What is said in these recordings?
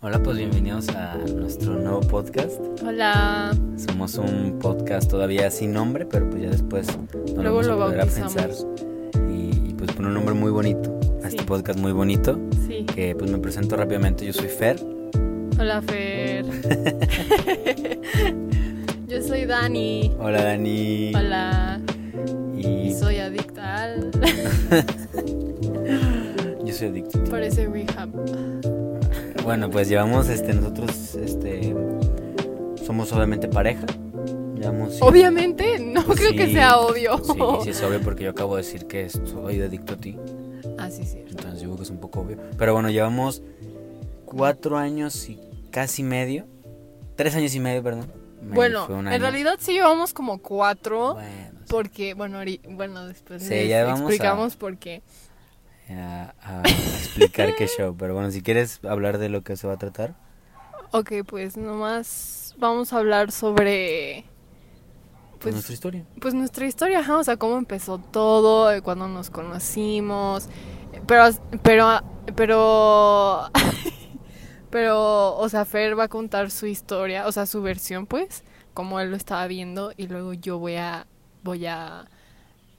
Hola, pues bienvenidos a nuestro nuevo podcast. Hola. Somos un podcast todavía sin nombre, pero pues ya después nos Luego vamos a lo volver a pensar. Y, y, pues con un nombre muy bonito, a este podcast muy bonito, Sí. que pues me presento rápidamente, yo soy Fer. Hola, Fer. Yo soy Dani. Hola Dani. Hola. Y Y soy adicta al. yo soy adicto. Parece rehab. Bueno, pues llevamos este nosotros este somos obviamente pareja. Llevamos Obviamente, no creo que sea obvio. Sí, sí es obvio porque yo acabo de decir que soy adicto a ti. Ah, sí, sí. Entonces yo creo que es un poco obvio. Pero bueno, llevamos cuatro años y casi medio. Tres años y medio, perdón. Medio Bueno, en realidad sí llevamos como cuatro. Bueno, Porque, bueno, bueno después Sí, les a- explicamos por qué. A, a explicar qué show. Pero bueno, si quieres hablar de lo que se va a tratar. Ok, pues nomás vamos a hablar sobre. Pues, Pues, nuestra historia. pues nuestra historia, ajá, o sea, cómo empezó todo, de cuando nos conocimos. Pero, pero, pero, pero, o sea, Fer va a contar su historia, o sea, su versión, pues, como él lo estaba viendo, y luego yo voy a, voy a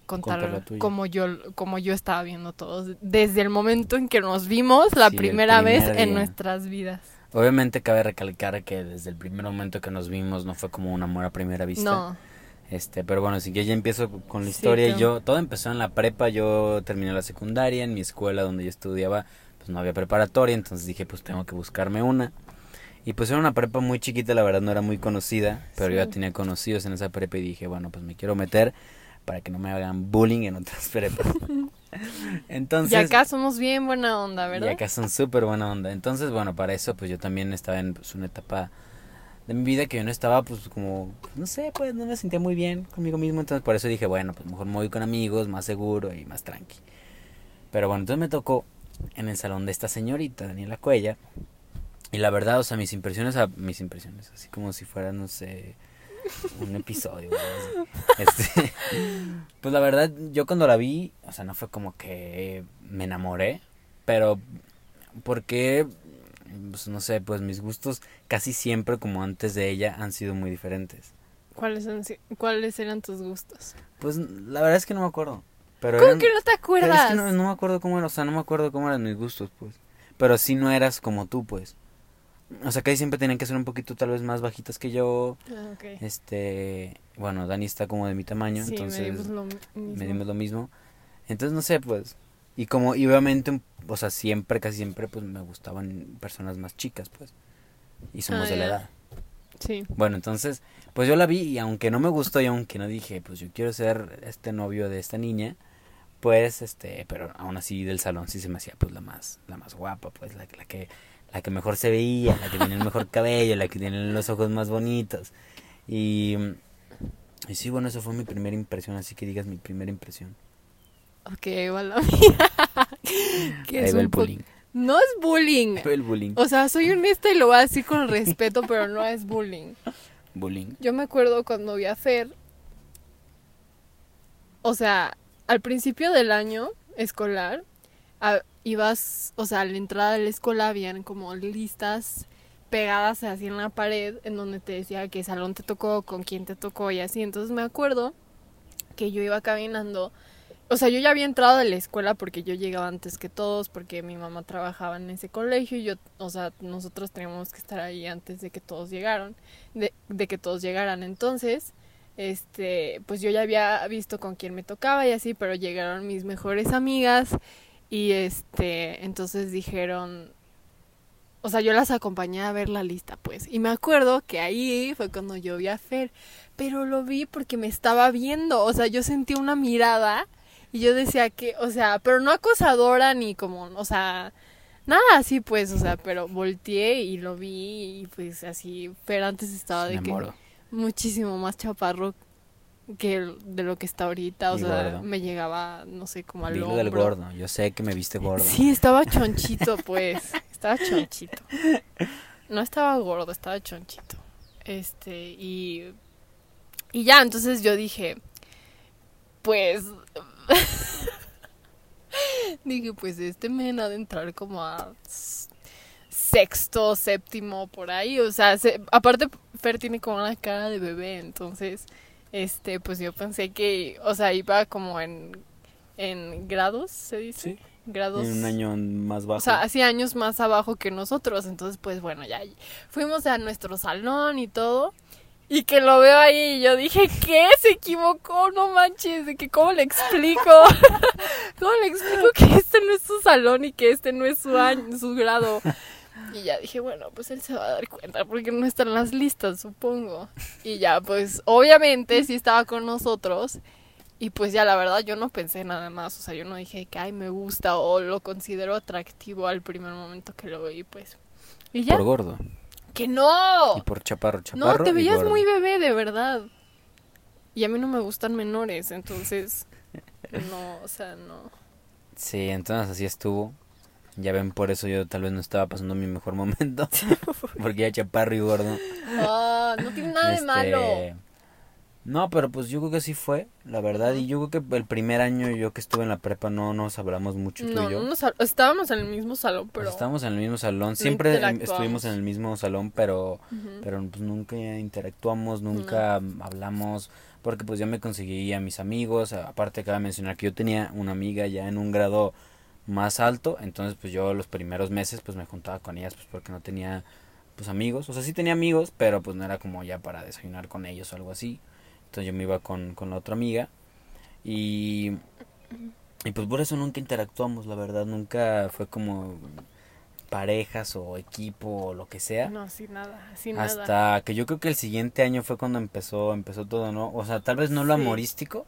Contar como yo, como yo estaba viendo todo, desde el momento en que nos vimos la Sí, primera vez en nuestras vidas. Obviamente cabe recalcar que desde el primer momento que nos vimos no fue como un amor a primera vista. No, Este, pero bueno, si que ya empiezo con la historia. Yo, todo empezó en la prepa, yo terminé la secundaria, en mi escuela donde yo estudiaba, pues no había preparatoria, entonces dije, pues tengo que buscarme una. Y pues era una prepa muy chiquita, la verdad no era muy conocida, pero yo ya tenía conocidos en esa prepa y dije, bueno, pues me quiero meter para que no me hagan bullying en otras prepas. Entonces, y acá somos bien buena onda, ¿verdad? y acá son súper buena onda. Entonces, bueno, para eso, pues yo también estaba en pues, una etapa de mi vida que yo no estaba, pues como, no sé, pues no me sentía muy bien conmigo mismo. Entonces, por eso dije, bueno, pues mejor me voy con amigos, más seguro y más tranqui. Pero bueno, entonces me tocó en el salón de esta señorita, Daniela Cuella. Y la verdad, o sea, mis impresiones, mis impresiones, así como si fuera, no sé, un episodio. Este, pues la verdad, yo cuando la vi, o sea, no fue como que me enamoré, pero porque, pues no sé, pues mis gustos casi siempre, como antes de ella, han sido muy diferentes. ¿Cuáles, han ¿Cuáles eran tus gustos? Pues la verdad es que no me acuerdo. Pero ¿Cómo eran- que no te pero es acuerdas? que no, no me acuerdo cómo era, o sea, no me acuerdo cómo eran mis gustos, pues. Pero sí no eras como tú, pues. O sea, ahí siempre tenían que ser un poquito tal vez más bajitas que yo. Ah, ok. Este, bueno, Dani está como de mi tamaño, sí, entonces medimos lo medimos lo mismo. Entonces, no sé, pues. Y como, y obviamente, o sea, siempre, casi siempre, pues me gustaban personas más chicas, pues. Y somos Ah, de la edad. Sí. Bueno, entonces, pues yo la vi y aunque no me gustó y aunque no dije, pues yo quiero ser este novio de esta niña, pues, este, pero aún así del salón sí se me hacía, pues, la más, la más guapa, pues, la, la que, la que mejor se veía, la que tenía el mejor cabello, la que tenía los ojos más bonitos. Y, y sí, bueno, eso fue mi primera impresión, así que digas mi primera impresión. Ok, va la mía. que Ahí es va un el bullying. No es bullying. El bullying. O sea, soy honesta y lo voy a decir con respeto, pero no es bullying. Bullying. Yo me acuerdo cuando vi a Fer. O sea, al principio del año escolar, ibas, o sea, a la entrada de la escuela habían como listas pegadas así en la pared en donde te decía qué salón te tocó, con quién te tocó y así. Entonces me acuerdo que yo iba caminando. O sea, yo ya había entrado de la escuela porque yo llegaba antes que todos, porque mi mamá trabajaba en ese colegio y yo, o sea, nosotros teníamos que estar ahí antes de que todos llegaron, de, de que todos llegaran. Entonces, este, pues yo ya había visto con quién me tocaba y así, pero llegaron mis mejores amigas y este, entonces dijeron, o sea, yo las acompañé a ver la lista, pues. Y me acuerdo que ahí fue cuando yo vi a Fer, pero lo vi porque me estaba viendo, o sea, yo sentí una mirada y yo decía que, o sea, pero no acosadora ni como, o sea, nada así pues, o sea, pero volteé y lo vi y pues así, Fer antes estaba de que muchísimo más chaparro que de lo que está ahorita, o Y sea, gordo. me llegaba, no sé, como al Dilo del gordo. Yo sé que me viste gordo. Sí, estaba chonchito, pues. Estaba chonchito. No estaba gordo, estaba chonchito. Este, y. Y ya, entonces yo dije. Pues. dije, pues este men ha de entrar como a. sexto, séptimo, por ahí. O sea, se- aparte Fer tiene como una cara de bebé, entonces, este, pues yo pensé que, o sea, iba como en, en grados, se dice. Sí. Grados. En un año más bajo. O sea, hacía años más abajo que nosotros. Entonces, pues bueno, ya fuimos a nuestro salón y todo. Y que lo veo ahí y yo dije, ¿qué? Se equivocó, no manches. De que, ¿cómo le explico? ¿Cómo le explico que este no es su salón y que este no es su año, su grado? Y ya dije, bueno, pues él se va a dar cuenta porque no están las listas, supongo. Y ya, pues obviamente sí estaba con nosotros. Y pues ya la verdad yo no pensé nada más, o sea, yo no dije que ay me gusta o lo considero atractivo al primer momento que lo vi, pues. Y ya, Por gordo. que no. Y por chaparro, chaparro. No, te veías gordo. muy bebé, de verdad. Y a mí no me gustan menores, entonces no, o sea, no. Sí, entonces así estuvo. Ya ven, por eso yo tal vez no estaba pasando mi mejor momento. porque ya chaparro y gordo. Ah, no tiene nada de Este, malo. No, pero pues yo creo que sí fue, la verdad. Y yo creo que el primer año yo que estuve en la prepa no nos hablamos mucho tú No, y yo. no nos hab- estábamos en el mismo salón, Pues pero estábamos en el mismo salón. Siempre em, estuvimos en el mismo salón, pero pero pues nunca interactuamos, nunca hablamos, porque pues yo me conseguí a mis amigos, aparte cabe mencionar que yo tenía una amiga ya en un grado más alto, entonces pues yo los primeros meses pues me juntaba con ellas pues porque no tenía pues amigos, o sea sí tenía amigos, pero pues no era como ya para desayunar con ellos o algo así, entonces yo me iba con, con la otra amiga y, y pues por eso nunca interactuamos, la verdad, nunca fue como parejas o equipo o lo que sea. no, sin nada, sin nada. Hasta que yo creo que el siguiente año fue cuando empezó, empezó todo, ¿no? O sea, tal vez no lo Sí. amorístico,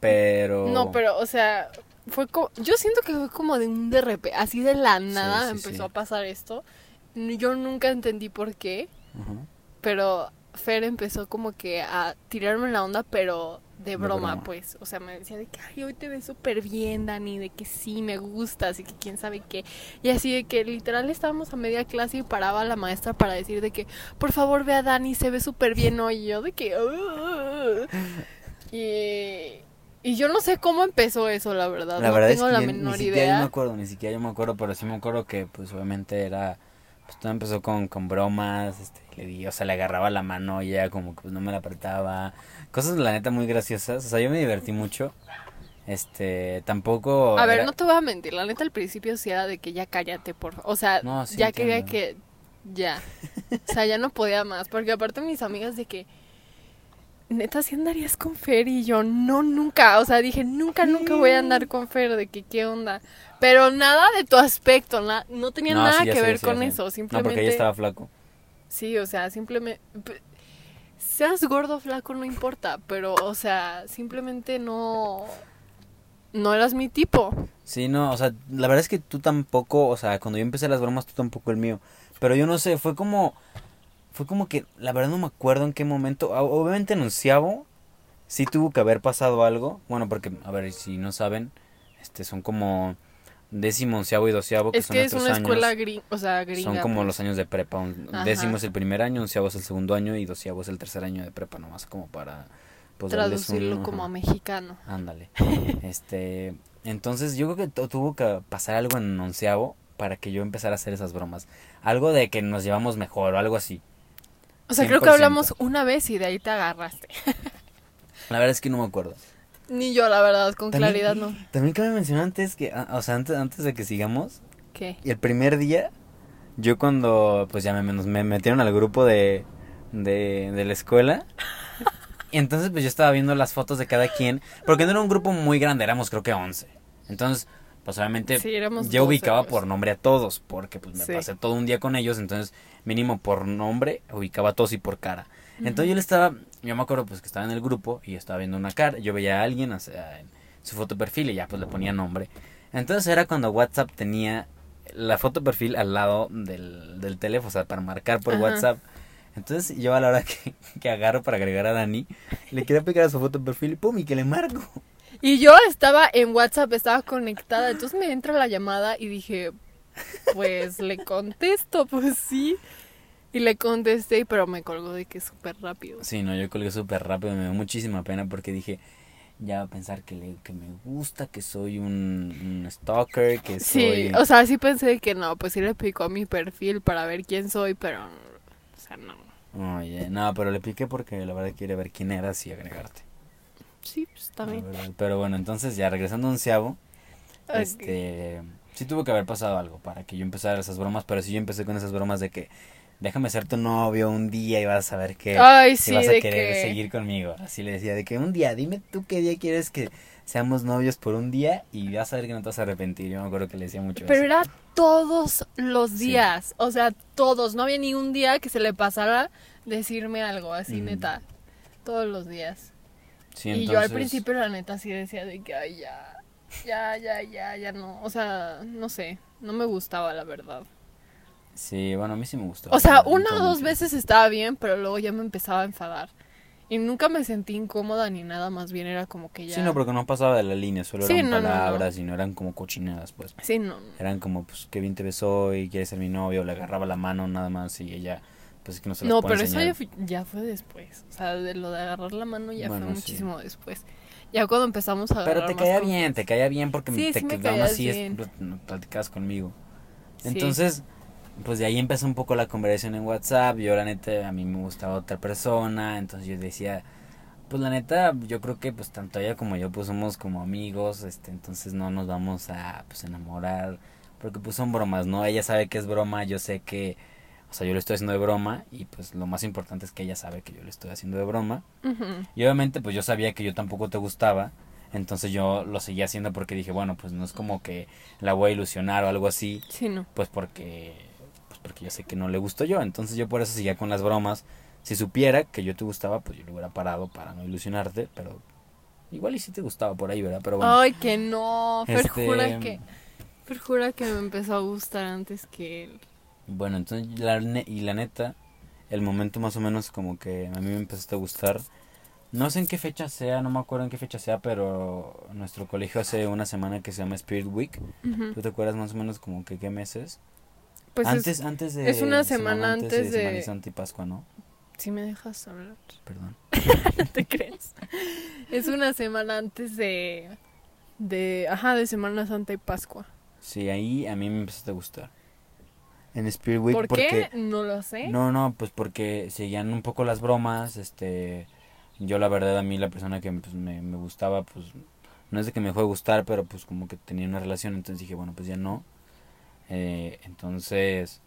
pero... No, pero, o sea, fue como, yo siento que fue como de un repente, así de la nada sí, empezó sí. a pasar esto. Yo nunca entendí por qué, Ujú. pero Fer empezó como que a tirarme la onda, pero de De broma, pues. O sea, me decía de que, ay, hoy te ves súper bien, Dani, de que sí, me gustas y que quién sabe qué. Y así de que literal estábamos a media clase y paraba la maestra para decir de que, por favor, ve a Dani, se ve súper bien hoy. Y yo de que... Y... Y yo no sé cómo empezó eso, la verdad. La no verdad tengo es la que yo menor ni siquiera yo idea. me acuerdo, ni siquiera yo me acuerdo, pero sí me acuerdo que pues obviamente era... Pues todo empezó con, con bromas, este, le di, o sea, le agarraba la mano y ella como que pues no me la apretaba. Cosas la neta muy graciosas, o sea, yo me divertí mucho. Este, tampoco... A ver, no te voy a mentir, la neta al principio sí era de que ya cállate, por favor. O sea, No, sí ya quería entiendo. que ya. O sea, ya no podía más, porque aparte mis amigas de que neta sí andarías con Fer y yo no nunca, o sea, dije, nunca nunca voy a andar con Fer de que qué onda. Pero nada de tu aspecto, na- no tenía No, nada sí, que sé, ver sí, con eso, No, simplemente porque ella estaba flaco. Sí, o sea, simplemente seas gordo o flaco no importa, pero o sea, simplemente no no eras mi tipo. Sí, no, o sea, la verdad es que tú tampoco, o sea, cuando yo empecé las bromas, tú tampoco el mío. Pero yo no sé, fue como, fue como que, la verdad no me acuerdo en qué momento, obviamente en onceavo, sí tuvo que haber pasado algo. Bueno, porque, a ver, si no saben, este, son como décimo, onceavo y doceavo, que Es son que es una años. escuela gring, o sea, gringa. Son como pues. los años de prepa. Un-. Décimo es el primer año, onceavo es el segundo año y doceavo es el tercer año de prepa, nomás como para... Pues, un- traducirlo como ajá. a mexicano. Ándale. este, entonces yo creo que tu- tuvo que pasar algo en onceavo para que yo empezara a hacer esas bromas. Algo de que nos llevamos mejor o algo así. O sea, creo que 100%. hablamos una vez y de ahí te agarraste. La verdad es que no me acuerdo. Ni yo, la verdad, con También- claridad no. También cabe mencionar antes que, ah, o sea, antes, antes de que sigamos, ¿Qué? y el primer día, yo cuando, pues ya me, me metieron al grupo de, de, de la escuela, y entonces pues yo estaba viendo las fotos de cada quien, porque no era un grupo muy grande, éramos creo que 11. Entonces, pues obviamente Sí, yo 12, ubicaba por nombre a todos, porque pues me Sí. pasé todo un día con ellos, entonces mínimo por nombre ubicaba a todos y por cara. Entonces yo le estaba, yo me acuerdo pues que estaba en el grupo y estaba viendo una cara, yo veía a alguien o sea, en su foto perfil y ya pues le ponía nombre. Entonces era cuando WhatsApp tenía la foto perfil al lado del, del teléfono, o sea, para marcar por Ajá. WhatsApp. Entonces yo a la hora que, que agarro para agregar a Dani, le quería pegar a su foto perfil y pum, y que le marco. Y yo estaba en WhatsApp, estaba conectada, entonces me entra la llamada y dije, pues le contesto, pues sí. Y le contesté, pero me colgó de que súper rápido. Sí, no, yo colgué súper rápido, me dio muchísima pena porque dije, ya va a pensar que, le, que me gusta, que soy un, un stalker, que Sí, soy... o sea, sí pensé que no, pues sí le picó a mi perfil para ver quién soy, pero, o sea, no. Oye, no, pero le piqué porque la verdad quiere ver quién eras y agregarte. Sí, pues también. verdad. Pero bueno, entonces ya regresando a onceavo, Ok. este... Sí tuvo que haber pasado algo para que yo empezara esas bromas, pero sí yo empecé con esas bromas de que déjame ser tu novio un día y vas a ver que... Ay, sí, vas a querer que... seguir conmigo. Así le decía, de que un día, dime tú qué día quieres que seamos novios por un día y vas a ver que no te vas a arrepentir. Yo me acuerdo que le decía mucho Pero eso. era todos los Sí. días, o sea, todos. No había ni un día que se le pasara decirme algo así, Mm. neta. Todos los días. Sí, Y yo al principio, la neta, sí decía de que, ay, ya, ya, ya, ya, ya no. O sea, no sé, no me gustaba, la verdad. Sí, bueno, a mí sí me gustó. O sea, una o dos veces estaba bien, pero luego ya me empezaba a enfadar. Y nunca me sentí incómoda ni nada, más bien era como que ya... Sí, no, porque no pasaba de la línea, solo Sí, eran no, no, no. palabras y no eran como cochinadas, pues. Sí, no. Eran como, pues, qué bien te ves hoy, quieres ser mi novio, le agarraba la mano nada más y ella, pues es que no se las No, puede pero eso ya fue, ya fue después. O sea, de lo de agarrar la mano ya Bueno, fue sí. muchísimo después. Ya cuando empezamos a Pero te caía con- bien, te caía bien porque Sí, te sí me así, es- platicabas conmigo. Entonces, pues de ahí empezó un poco la conversación en WhatsApp. Yo, la neta, a mí me gustaba otra persona. Entonces yo decía, pues la neta, yo creo que pues tanto ella como yo, pues somos como amigos. este Entonces no nos vamos a pues enamorar. Porque pues son bromas, ¿no? Ella sabe que es broma, yo sé que. O sea, yo lo estoy haciendo de broma. Y pues lo más importante es que ella sabe que yo lo estoy haciendo de broma. Y obviamente pues yo sabía que yo tampoco te gustaba. Entonces yo lo seguía haciendo porque dije, bueno, pues no es como que la voy a ilusionar o algo así Sí, no. pues porque pues porque yo sé que no le gusto yo entonces yo por eso seguía con las bromas si supiera que yo te gustaba pues yo lo hubiera parado para no ilusionarte pero igual y sí te gustaba por ahí verdad pero bueno Ay, que no. Fer Este- jura que... Fer jura que me empezó a gustar antes que él. Bueno entonces la ne- y la neta el momento más o menos como que a mí me empezaste a gustar no sé en qué fecha sea no me acuerdo en qué fecha sea pero nuestro colegio hace una semana que se llama Spirit Week Ujú. ¿tú te acuerdas más o menos como que qué meses? Pues es- antes antes de es una semana antes de- Semana Santa y Pascua no Si me dejas hablar. perdón ¿No te crees? Es una semana antes de... De... Ajá, de Semana Santa y Pascua. Sí, ahí a mí me empezaste a gustar. En Spirit Week ¿Por porque qué? No lo sé. no, no, pues porque seguían un poco las bromas, este yo la verdad a mí la persona que pues, me, me gustaba pues no es de que me fue a gustar, pero pues como que tenía una relación, entonces dije, bueno, pues ya no. Eh, entonces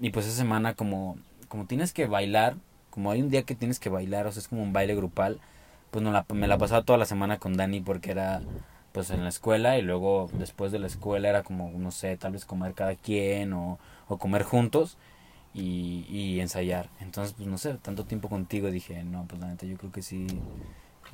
y pues esa semana como como tienes que bailar, como hay un día que tienes que bailar, o sea, es como un baile grupal, pues no la, me la pasaba toda la semana con Dani porque era pues en la escuela y luego después de la escuela era como, no sé, tal vez comer cada quien o, o comer juntos y, y ensayar. Entonces, pues no sé, tanto tiempo contigo dije, no, pues la neta yo creo que sí,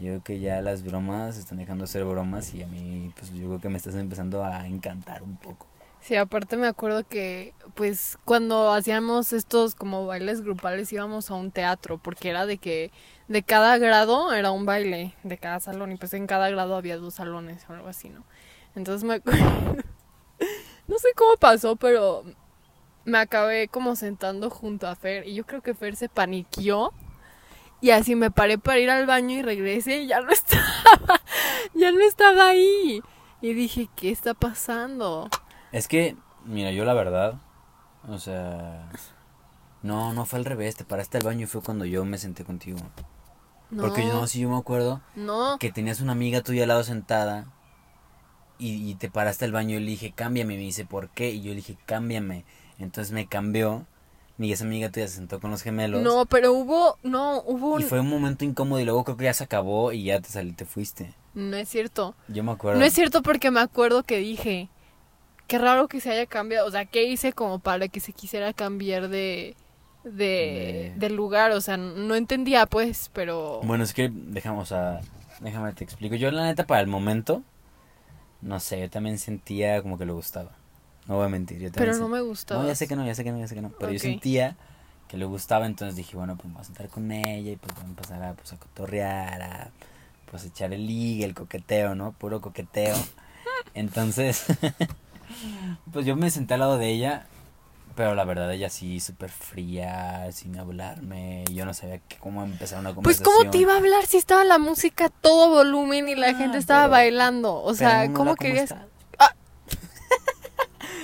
yo creo que ya las bromas están dejando de ser bromas y a mí, pues yo creo que me estás empezando a encantar un poco. Sí, aparte me acuerdo que, pues, cuando hacíamos estos como bailes grupales íbamos a un teatro, porque era de que de cada grado era un baile, de cada salón, y pues en cada grado había dos salones o algo así, ¿no? Entonces me no sé cómo pasó, pero me acabé como sentando junto a Fer, y yo creo que Fer se paniqueó, y así me paré para ir al baño y regresé y ya no estaba, ya no estaba ahí. Y dije, ¿qué está pasando? Es que, mira, yo la verdad, o sea, no, no fue al revés, te paraste al baño y fue cuando yo me senté contigo. No, Porque yo no, sí yo me acuerdo no. que tenías una amiga tuya al lado sentada y, y te paraste al baño y le dije, cámbiame. Y me dice, ¿por qué? Y yo le dije, cámbiame. Entonces me cambió y esa amiga tuya se sentó con los gemelos. No, pero hubo, no, hubo un... Y fue un momento incómodo y luego creo que ya se acabó y ya te salí, te fuiste. No es cierto. Yo me acuerdo. No es cierto porque me acuerdo que dije, qué raro que se haya cambiado, o sea, ¿qué hice como para que se quisiera cambiar de, de, De- lugar? O sea, no entendía pues, pero... Bueno, es que dejamos a... Déjame te explico. Yo la neta para el momento, no sé, yo también sentía como que le gustaba. No voy a mentir. Yo también pero no me gustaba. No, ya sé que no, ya sé que no, ya sé que no. Pero yo sentía que le gustaba, entonces dije, bueno, pues me voy a sentar con ella y pues voy a empezar a, pues, a cotorrear, a pues echar el ligue, el coqueteo, ¿no? Puro coqueteo. Entonces, pues yo me senté al lado de ella, Pero la verdad, ella sí, súper fría, sin hablarme. Yo no sabía que, cómo empezar una Pues conversación. cómo te iba a hablar si estaba la música a todo volumen y la Ah, gente estaba pero- bailando. O sea, hola, ¿cómo querías?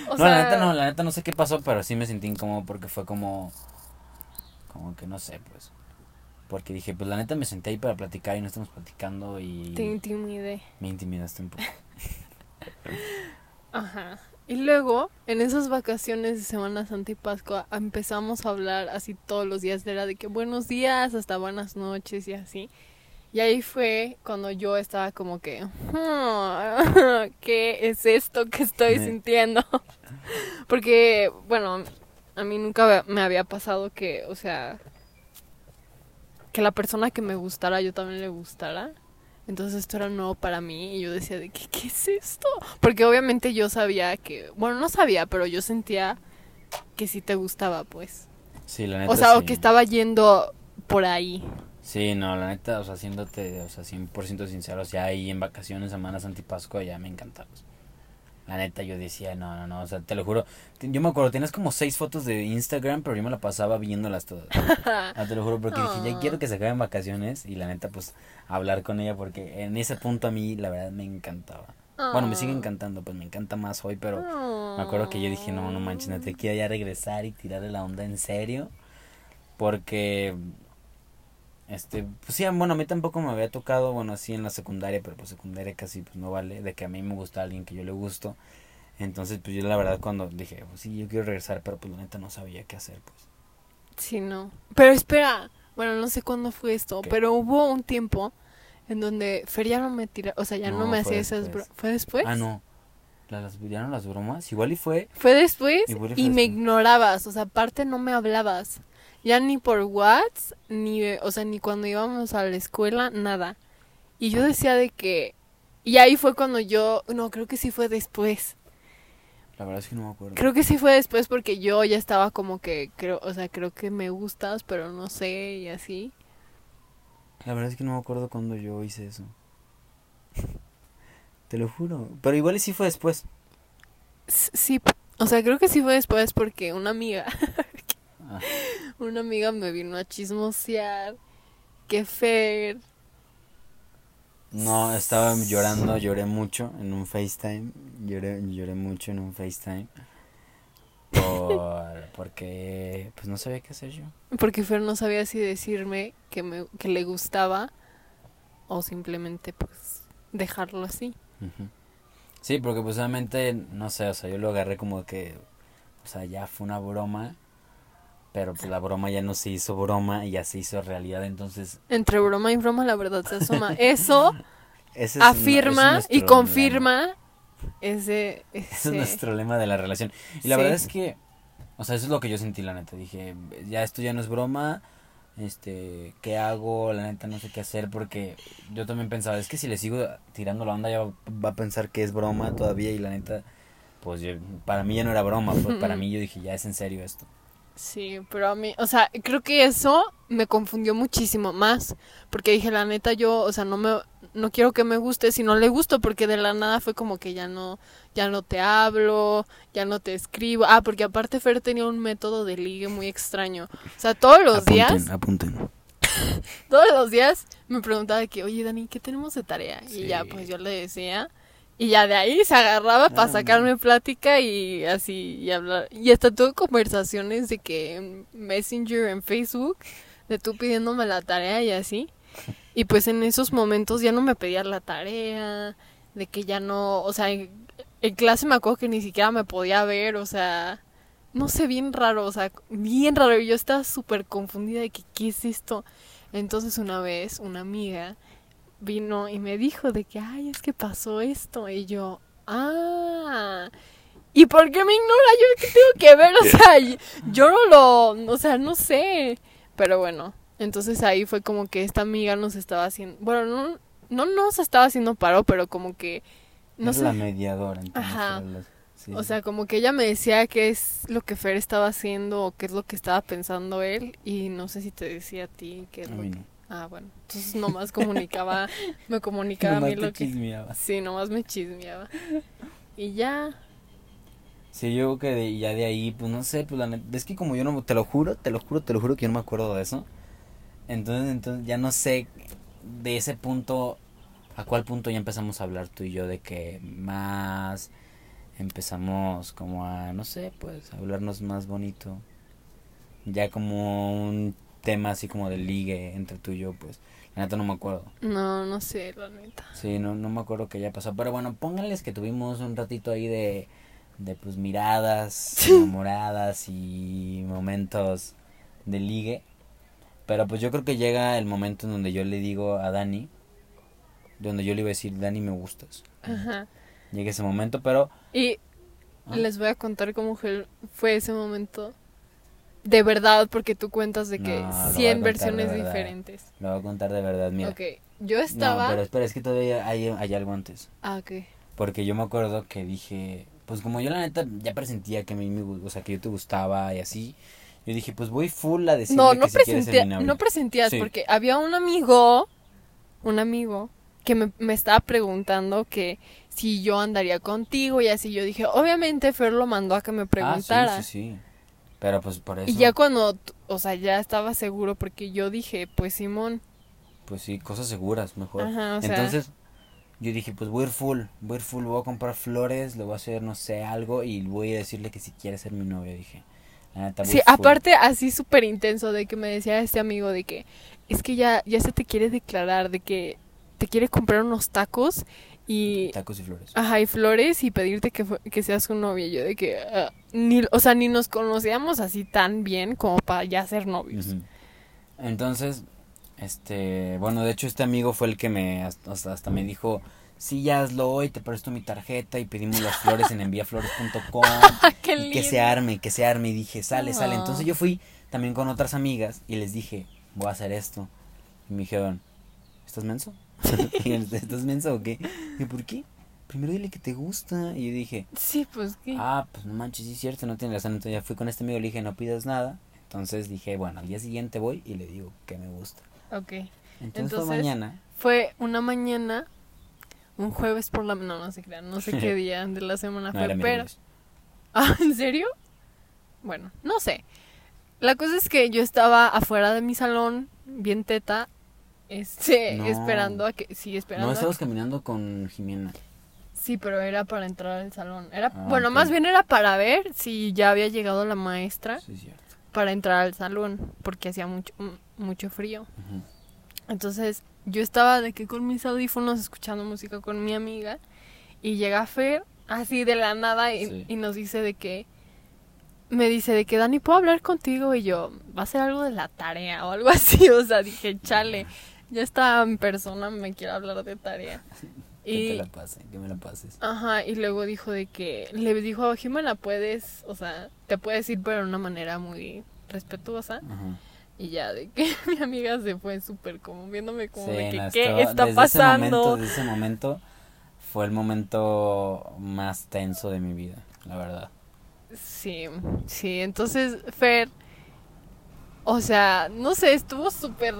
O no, la neta no, la neta no sé qué pasó, pero sí me sentí incómodo porque fue como. Como que no sé, pues. Porque dije, pues la neta me senté ahí para platicar y no estamos platicando y Te intimidé. me intimidaste un poco. Ajá. Y luego, en esas vacaciones de Semana Santa y Pascua, empezamos a hablar así todos los días. Era de que buenos días, hasta buenas noches y así. Y ahí fue cuando yo estaba como que, "Hmm, ¿qué es esto que estoy Me- sintiendo? Porque, bueno, a mí nunca me había pasado que, o sea, que la persona que me gustara yo también le gustara. Entonces esto era nuevo para mí y yo decía de que, ¿qué es esto? Porque obviamente yo sabía que, bueno, no sabía, pero yo sentía que sí te gustaba, pues. Sí, la neta. O sea, o que estaba yendo por ahí. Sí, no, la neta, o sea, siéndote, o sea, 100% sincero, o sea, ahí en vacaciones, semanas antipascua, ya me encantaba. La neta, yo decía, no, no, no, o sea, te lo juro. Yo me acuerdo, tienes como seis fotos de Instagram, pero yo me la pasaba viéndolas todas. Ah, te lo juro, porque dije, ya Ah. quiero que se acaben vacaciones y la neta, pues, hablar con ella, porque en ese punto a mí, la verdad, me encantaba. Bueno, me sigue Ah. encantando, pues me encanta más hoy, pero me acuerdo que yo dije, no, no manches, no te quiero ya regresar y tirarle la onda en serio. Porque, este, pues sí, bueno, a mí tampoco me había tocado, bueno, así en la secundaria, pero pues secundaria casi pues no vale, de que a mí me gusta alguien que yo le gusto. Entonces, pues yo la verdad cuando dije, pues sí, yo quiero regresar, pero pues la neta no sabía qué hacer, pues. Sí, no. Pero espera, bueno, no sé cuándo fue esto, ¿Qué? pero hubo un tiempo en donde Fer ya no me tira, o sea, ya no, No, me hacía esas después. bro- ¿Fue después? Ah, no. ¿La- ¿Las vieron las bromas? Igual y fue. Fue después y fue me después. ignorabas, o sea, aparte no me hablabas. Ya ni por WhatsApp, ni, o sea, ni cuando íbamos a la escuela, nada. Y yo decía de que... Y ahí fue cuando yo... No, creo que sí fue después. La verdad es que no me acuerdo. Creo que sí fue después porque yo ya estaba como que, creo, o sea, creo que me gustas, pero no sé, y así. La verdad es que no me acuerdo cuando yo hice eso. Te lo juro. Pero igual sí fue después. Sí, o sea, creo que sí fue después porque una amiga, Una amiga me vino a chismosear que Fer No, estaba llorando, lloré mucho en un FaceTime. Lloré, lloré mucho en un FaceTime. Por, porque pues no sabía qué hacer yo. Porque Fer no sabía si decirme que, me, que le gustaba o simplemente pues dejarlo así. Sí, porque pues obviamente, no sé, o sea, yo lo agarré como que, o sea, ya fue una broma, pero pues la broma ya no se hizo broma y ya se hizo realidad, entonces Entre broma y broma la verdad se asoma. Eso es, afirma es y confirma ese, Ese es nuestro lema de la relación. Y la Sí. verdad es que, o sea, eso es lo que yo sentí, la neta. Dije, ya esto ya no es broma, este, ¿qué hago? La neta no sé qué hacer porque yo también pensaba, es que si le sigo tirando la onda ya va, va a pensar que es broma todavía y la neta, pues yo- para mí ya no era broma, pues para mí yo dije, ya es en serio esto. Sí, pero a mí, o sea, creo que eso me confundió muchísimo más, porque dije, la neta, yo, o sea, no me, no quiero que me guste si no le gusto, porque de la nada fue como que ya no, ya no te hablo, ya no te escribo, ah, porque aparte Fer tenía un método de ligue muy extraño, o sea, todos los días, apunten. todos los días me preguntaba de que, oye, Dani, ¿qué tenemos de tarea? Y ya, pues yo le decía, y ya de ahí se agarraba para Ah, sacarme plática y así, y hablar. Y hasta tuve conversaciones de que en Messenger, en Facebook, de tú pidiéndome la tarea y así. Y pues en esos momentos ya no me pedía la tarea, de que ya no, o sea, en, en clase me acuerdo que ni siquiera me podía ver, o sea, no sé, bien raro, o sea, bien raro. Y yo estaba súper confundida de que, ¿qué es esto? Entonces una vez una amiga vino y me dijo de que, ay, es que pasó esto. Y yo, ah, ¿y por qué me ignora? ¿Yo qué tengo que ver? O sea, yo no lo, o sea, no sé. Pero bueno, entonces ahí fue como que esta amiga nos estaba haciendo, bueno, no, no nos estaba haciendo paro, pero como que, no es sé. la mediadora. entonces, Ajá. sí. O sea, como que ella me decía qué es lo que Fer estaba haciendo o qué es lo que estaba pensando él y no sé si te decía a ti qué es A lo mí que... no. Ah, bueno. Entonces nomás comunicaba, me comunicaba a mí te lo que... chismeabas. Sí, nomás me chismeaba. Y ya. Sí, yo creo que de- ya de ahí, pues no sé, pues la neta, es que como yo no, te lo juro, te lo juro, te lo juro que yo no me acuerdo de eso. Entonces, entonces ya no sé de ese punto, a cuál punto ya empezamos a hablar tú y yo de que más empezamos como a, no sé, pues, a hablarnos más bonito. Ya como un tema así como de ligue entre tú y yo, pues, la neta no me acuerdo. No, no sé, la neta. Sí, no, no me acuerdo que haya pasado. Pero bueno, pónganles que tuvimos un ratito ahí de, de pues miradas enamoradas y momentos de ligue. Pero pues yo creo que llega el momento en donde yo le digo a Dani, donde yo le iba a decir, Dani, me gustas. Ajá. Llega ese momento, pero... Y Ah. les voy a contar cómo fue fue ese momento. De verdad, porque tú cuentas de que No, lo voy a 100 contar de versiones diferentes. Lo voy a contar de verdad, mira. Ok, yo estaba... No, pero espera, es que todavía hay, hay algo antes. Ah, ok. Porque yo me acuerdo que dije, pues como yo la neta ya presentía que a mí me, o sea, que yo te gustaba y así, yo dije, pues voy full a decirle No, que no, si ser presentía- mi novia. no presentías, Sí. porque había un amigo, un amigo, que me, me estaba preguntando que si yo andaría contigo y así. Yo dije, obviamente Fer lo mandó a que me preguntara. Ah, sí, sí, sí. Pero pues por eso, Y ya cuando, o sea, ya estaba seguro porque yo dije, pues Simón. pues sí, cosas seguras, mejor. Ajá, o sea. Entonces, yo dije, pues voy a ir full, voy a ir full, voy a comprar flores, le voy a hacer, no sé, algo y voy a decirle que si quiere ser mi novia, dije. Sí, full. aparte así súper intenso de que me decía este amigo de que es que ya, ya se te quiere declarar, de que te quiere comprar unos tacos y... Tacos y flores. Ajá, y flores y pedirte que, que seas su novia. Yo de que, ah, ni, o sea, ni nos conocíamos así tan bien como para ya ser novios. Entonces, este, bueno, de hecho este amigo fue el que me, hasta, hasta- me dijo, sí, ya hazlo hoy, te presto mi tarjeta y pedimos las flores en enviaflores.com ¡Ah, y lindo! que se arme, que se arme y dije, sale, sale. Entonces yo fui también con otras amigas y les dije, voy a hacer esto. Y me dijeron, ¿estás menso? ¿Estás menso o qué? Y ¿por qué? Primero dile que te gusta. Y yo dije, Sí, pues ¿qué? Ah, pues no manches, sí es cierto, no tiene razón. Entonces ya fui con este amigo, le dije, no pidas nada. Entonces dije, bueno, al día siguiente voy y le digo que me gusta. Ok. Entonces, Entonces- fue mañana. Fue una mañana, un jueves por la... No, no se crean, no sé qué día de la semana No, fue, pero... Ah, ¿en serio? Bueno, no sé. La cosa es que yo estaba afuera de mi salón, bien teta, este, No. esperando a que... Sí, esperando No, a estabas caminando con Jimena. Sí, pero era para entrar al salón. Era, Ah, bueno, más bien era para ver si ya había llegado la maestra Sí, cierto. para entrar al salón, porque hacía mucho, mucho frío. Entonces, yo estaba de que con mis audífonos escuchando música con mi amiga y llega Fer así de la nada y, Sí. y nos dice de que me dice de que Dani, ¿puedo hablar contigo? Y yo, va a ser algo de la tarea o algo así. O sea, dije, chale, ya está en persona, me quiere hablar de tarea. Que Y, te la pase, que me la pases. Ajá, y luego dijo de que le dijo a Jimena, puedes, o sea, te puedes ir pero de una manera muy respetuosa. Ajá. Y ya de que mi amiga se fue súper como viéndome como Sí, de que no, qué está desde pasando. Ese momento, desde ese momento fue el momento más tenso de mi vida, la verdad. Sí, sí, entonces Fer, o sea, no sé, estuvo súper...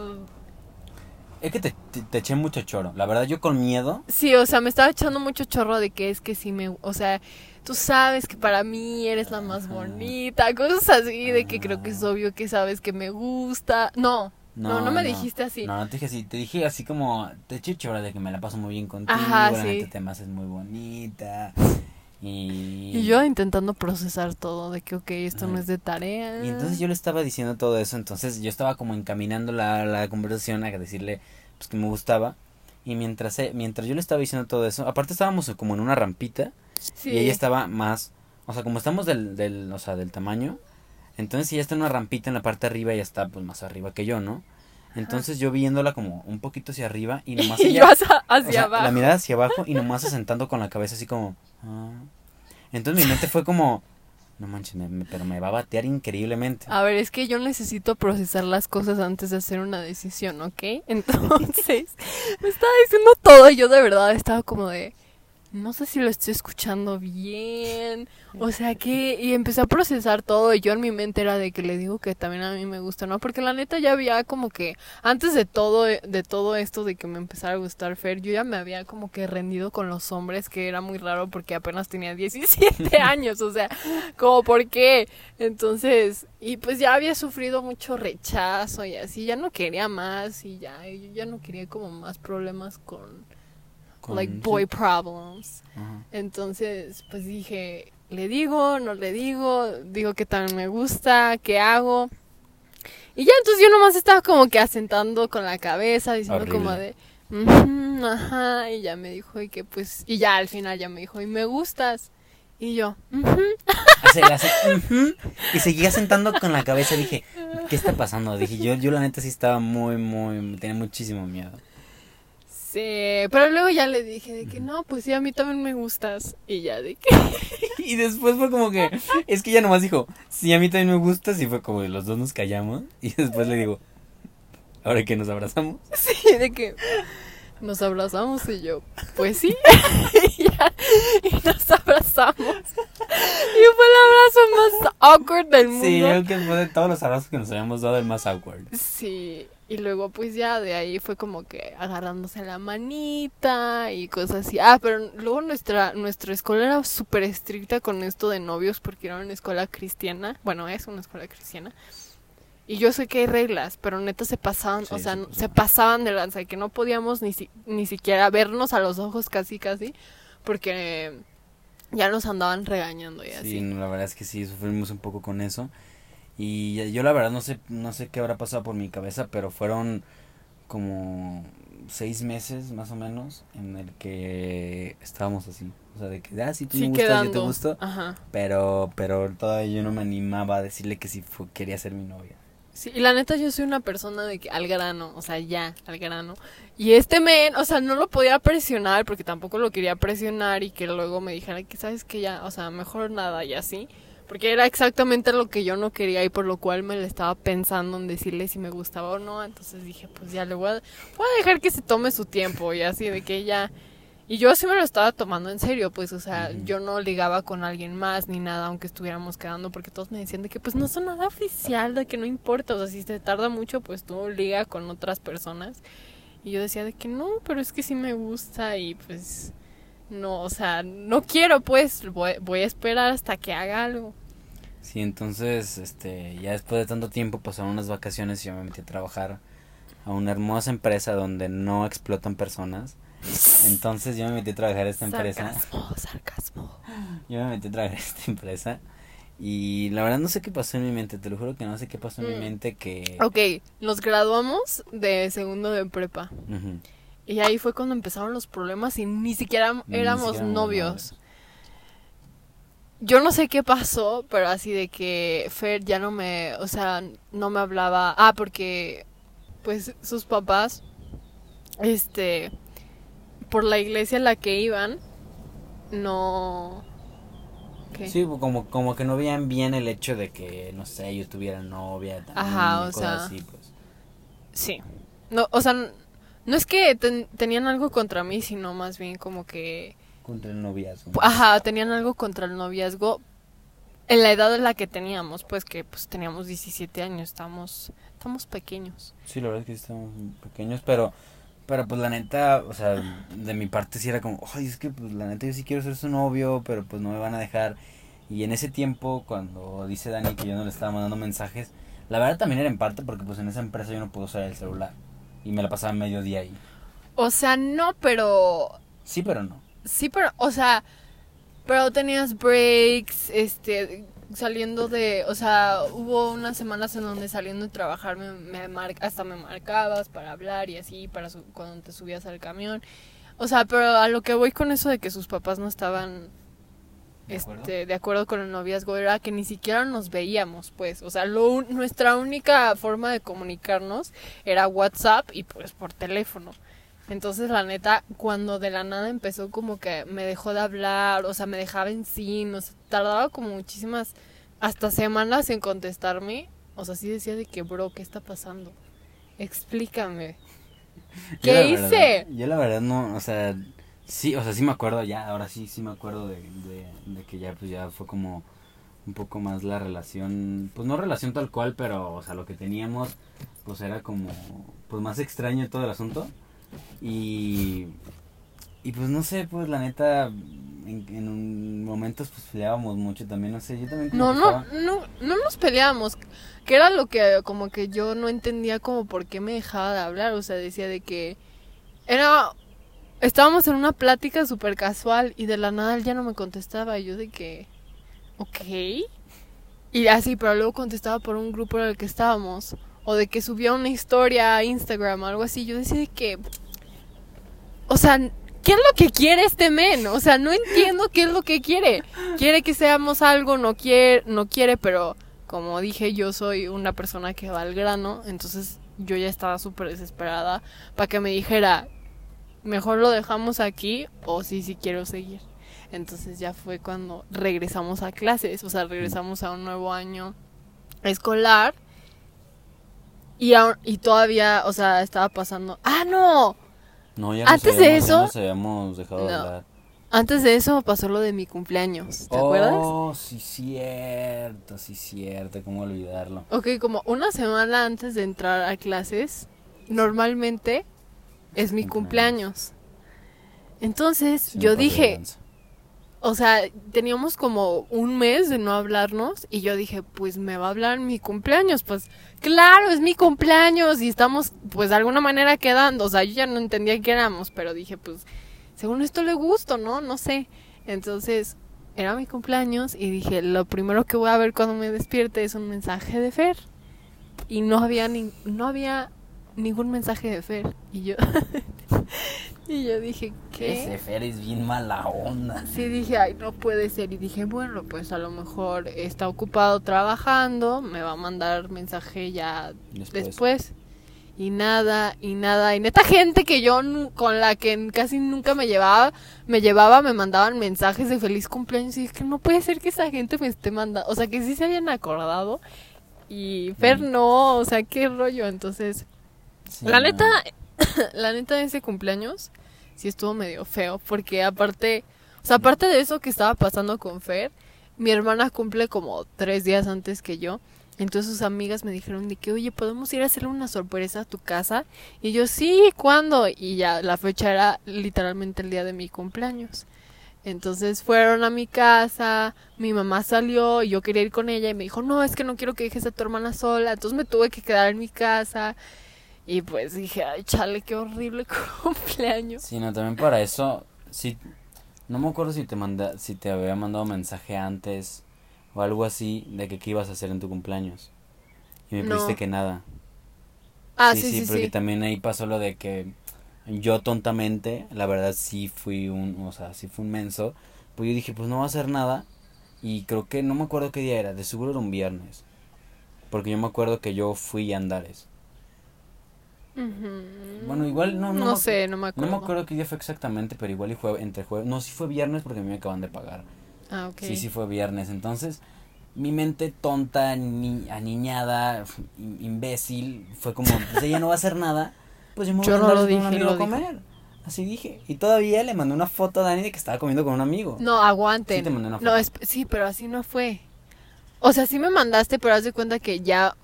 Es que te, te, te eché mucho choro. La verdad, yo con miedo. Sí, o sea, me estaba echando mucho chorro de que es que sí me... O sea, tú sabes que para mí eres la más bonita, cosas así, de que creo que es obvio que sabes que me gusta. No, no, no, me dijiste así. No, no te dije así. Te dije así como. Te eché choro de que me la paso muy bien contigo. Ajá, sí. te me haces muy bonita. Y. Y yo intentando procesar todo, de que, ok, esto no es de tarea. Y entonces yo le estaba diciendo todo eso, entonces yo estaba como encaminando la, la conversación a decirle pues que me gustaba. Y mientras, eh, mientras yo le estaba diciendo todo eso, aparte estábamos como en una rampita Sí. y ella estaba más, o sea, como estamos del, del, o sea, del tamaño, entonces ella está en una rampita en la parte de arriba y está pues más arriba que yo, ¿no? Entonces yo viéndola como un poquito hacia arriba y nomás Y ella, yo hacia, o hacia sea, abajo. la mirada hacia abajo y nomás asentando con la cabeza así como... ah. Entonces mi mente fue como... No manches, me- pero me va a batear increíblemente. A ver, es que yo necesito procesar las cosas antes de hacer una decisión, ¿ok? Entonces, me estaba diciendo todo y yo de verdad estaba como de, no sé si lo estoy escuchando bien. O sea que, y empecé a procesar todo y yo en mi mente era de que le digo que también a mí me gusta, ¿no? Porque la neta ya había como que, antes de todo, de todo esto de que me empezara a gustar Fer, yo ya me había como que rendido con los hombres, que era muy raro porque apenas tenía 17 años, o sea, como por qué. Entonces, y pues ya había sufrido mucho rechazo y así, ya no quería más y ya, yo ya no quería como más problemas con Con- like boy problems. Ajá. Entonces, pues dije, le digo, no le digo, digo que también me gusta, ¿qué hago? Y ya entonces yo nomás estaba como que asentando con la cabeza, diciendo Horrible. como de, "Ujú, ajá, y ya me dijo, y que pues, y ya al final ya me dijo, y me gustas. Y yo, "Ujú", y seguía sentando con la cabeza. Dije, ¿qué está pasando? Dije, yo, yo la neta sí estaba muy, muy, tenía muchísimo miedo. Sí, pero luego ya le dije de que no, pues sí, a mí también me gustas. Y ya de que, Y después fue como que, es que ella nomás dijo, sí, a mí también me gustas. Y fue como que los dos nos callamos. Y después le digo, ahora que nos abrazamos. Sí, de que nos abrazamos y yo, pues sí. y, ya, y nos abrazamos. Y fue el abrazo más awkward del mundo. Sí, creo que fue de todos los abrazos que nos habíamos dado el más awkward. Sí, y luego pues ya de ahí fue como que agarrándose la manita y cosas así. Ah, pero luego nuestra, nuestra escuela era súper estricta con esto de novios porque era una escuela cristiana. Bueno, es una escuela cristiana. Y yo sé que hay reglas, pero neta se pasaban, Sí, o sea, se se, pasaban. de lanza y que no podíamos ni, si- ni siquiera vernos a los ojos casi casi porque ya nos andaban regañando y así. Sí, no, la verdad es que sí, sufrimos un poco con eso. Y yo la verdad no sé, no sé qué habrá pasado por mi cabeza, pero fueron como seis meses más o menos en el que estábamos así. O sea, de que, ah, sí, tú me Sí, gustas, yo te quedando. gusto. Ajá. Pero, pero todavía yo no me animaba a decirle que sí fu- quería ser mi novia. Sí, y la neta yo soy una persona de que al grano, o sea, ya, al grano. Y este men, o sea, no lo podía presionar porque tampoco lo quería presionar y que luego me dijera que sabes que ya, o sea, mejor nada y así. Porque era exactamente lo que yo no quería y por lo cual me le estaba pensando en decirle si me gustaba o no. Entonces dije, pues ya le voy a, voy a dejar que se tome su tiempo y así de que ya... Y yo sí me lo estaba tomando en serio, pues, o sea, yo no ligaba con alguien más ni nada, aunque estuviéramos quedando, porque todos me decían de que, pues, no son nada oficial, de que no importa, o sea, si te tarda mucho, pues tú liga con otras personas. Y yo decía de que no, pero es que sí me gusta y pues, no, o sea, no quiero, pues, voy, voy a esperar hasta que haga algo. Sí, entonces, este, ya después de tanto tiempo pasaron unas vacaciones y yo me metí a trabajar a una hermosa empresa donde no explotan personas. Entonces yo me metí a trabajar a esta empresa. Sarcasmo, sarcasmo. Yo me metí a trabajar a esta empresa. Y la verdad no sé qué pasó en mi mente, te lo juro que no sé qué pasó en mi Mm. mente que... Ok, nos graduamos de segundo de prepa. Y ahí fue cuando empezaron los problemas y ni siquiera Ni éramos siquiera éramos novios. Yo no sé qué pasó, pero así de que Fer ya no me, o sea, no me hablaba. Ah, porque pues sus papás, este, por la iglesia a la que iban, no... ¿qué? Sí, como, como que no veían bien el hecho de que, no sé, yo tuviera novia. También, Ajá, o cosas sea, así, pues. Sí. No, o sea, no es que ten- tenían algo contra mí, sino más bien como que... Contra el noviazgo. Ajá, tenían algo contra el noviazgo en la edad en la que teníamos, pues que pues teníamos 17 años, estamos, estamos pequeños. Sí, la verdad es que sí estamos pequeños, pero, pero pues la neta, o sea, de mi parte sí era como, ay, es que pues la neta yo sí quiero ser su novio, pero pues no me van a dejar. Y en ese tiempo, cuando dice Dani que yo no le estaba mandando mensajes, la verdad también era en parte porque pues en esa empresa yo no puedo usar el celular. Y me la pasaba medio día ahí. O sea, no, pero Sí, pero no. Sí, pero, o sea, pero tenías breaks, este, saliendo de, o sea, hubo unas semanas en donde saliendo de trabajar me, me mar- hasta me marcabas para hablar y así, para su- cuando te subías al camión. O sea, pero a lo que voy con eso de que sus papás no estaban ¿De acuerdo? este, de acuerdo con el noviazgo era que ni siquiera nos veíamos, pues, o sea, lo, nuestra única forma de comunicarnos era WhatsApp y pues por teléfono. Entonces, la neta, cuando de la nada empezó como que me dejó de hablar, o sea, me dejaba en sí, o sea, tardaba como muchísimas, hasta semanas en contestarme, o sea, sí decía de que, bro, ¿qué está pasando? Explícame. ¿Qué hice? verdad- yo la verdad no, o sea, Sí, o sea, sí me acuerdo ya, ahora sí, sí me acuerdo de, de, de que ya, pues ya fue como un poco más la relación, pues no relación tal cual, pero, o sea, lo que teníamos, pues era como, pues más extraño todo el asunto. Y, y pues no sé, pues la neta, en, en un momentos pues peleábamos mucho también, no sé, yo también No, no, estaba- no, no nos peleábamos. Que era lo que como que yo no entendía como por qué me dejaba de hablar. O sea, decía de que era... Estábamos en una plática súper casual y de la nada él ya no me contestaba. Y yo de que... Ok. Y así, pero luego contestaba por un grupo en el que estábamos. O de que subía una historia a Instagram o algo así. Yo decía de que... O sea, ¿qué es lo que quiere este men? O sea, no entiendo qué es lo que quiere. Quiere que seamos algo, no quiere, no quiere, pero como dije, yo soy una persona que va al grano, entonces yo ya estaba súper desesperada para que me dijera, mejor lo dejamos aquí o sí, sí quiero seguir. Entonces ya fue cuando regresamos a clases, o sea, regresamos a un nuevo año escolar y, aún- y todavía, o sea, estaba pasando... ¡Ah, no! No, ya Antes de ya eso- nos habíamos dejado de No. hablar. Antes de eso pasó lo de mi cumpleaños, ¿te acuerdas? Oh, sí, cierto, sí, cierto, cómo olvidarlo. Ok, como una semana antes de entrar a clases, normalmente es mi Cumpleaños. Entonces yo dije. O sea, teníamos como un mes de no hablarnos y yo dije, pues me va a hablar mi cumpleaños, pues claro, es mi cumpleaños y estamos pues de alguna manera quedando, o sea, yo ya no entendía qué éramos, pero dije, pues según esto le gusto, ¿no? No sé. Entonces era mi cumpleaños y dije, lo primero que voy a ver cuando me despierte es un mensaje de Fer. Y no había ni, no había ningún mensaje de Fer y yo y yo dije, ¿qué? Ese Fer es bien mala onda. Sí, dije, ay, no puede ser. Y dije, bueno, pues a lo mejor está ocupado trabajando, me va a mandar mensaje ya Después. después. Y nada, y nada. Y neta gente que yo con la que casi nunca me llevaba, me llevaba, me mandaban mensajes de feliz cumpleaños. Y es que no puede ser que esa gente me esté mandando. O sea, que sí se hayan acordado. Y Fer Mm. no, o sea, qué rollo. Entonces, Sí, la no. neta, la neta de ese cumpleaños sí estuvo medio feo, porque aparte, o sea, aparte de eso que estaba pasando con Fer, mi hermana cumple como tres días antes que yo, entonces sus amigas me dijeron de que, oye, ¿podemos ir a hacerle una sorpresa a tu casa? Y yo, sí, ¿cuándo? Y ya la fecha era literalmente el día de mi cumpleaños. Entonces fueron a mi casa, mi mamá salió y yo quería ir con ella y me dijo, no, es que no quiero que dejes a tu hermana sola. Entonces me tuve que quedar en mi casa y pues dije, ay, chale, qué horrible cumpleaños. Sí, no, también para eso, sí, no me acuerdo si te manda, si te había mandado mensaje antes o algo así de que qué ibas a hacer en tu cumpleaños. Y me No. pusiste que nada. Ah, sí, sí, sí. porque también ahí pasó lo de que yo tontamente, la verdad sí fui un, o sea, sí fui un menso, pues yo dije, pues no va a hacer nada y creo que no me acuerdo qué día era, de seguro era un viernes. Porque yo me acuerdo que yo fui a Andares. Bueno, igual no- no No me sé, no me No acuerdo. me acuerdo qué día fue exactamente, pero igual y fue entre jueves. No, sí fue viernes porque a mí me acaban de pagar. Ah, ok. Sí, sí fue viernes. Entonces, mi mente tonta, ni, aniñada, im- imbécil, fue como, pues ella no va a hacer nada. Pues yo me voy Yo a no lo un dije, lo a comer. Así dije. Y todavía le mandé una foto a Dani de que estaba comiendo con un amigo. No, aguanten. Sí te mandé una No, es- sí, pero así no fue. O sea, sí me mandaste, pero haz de cuenta que ya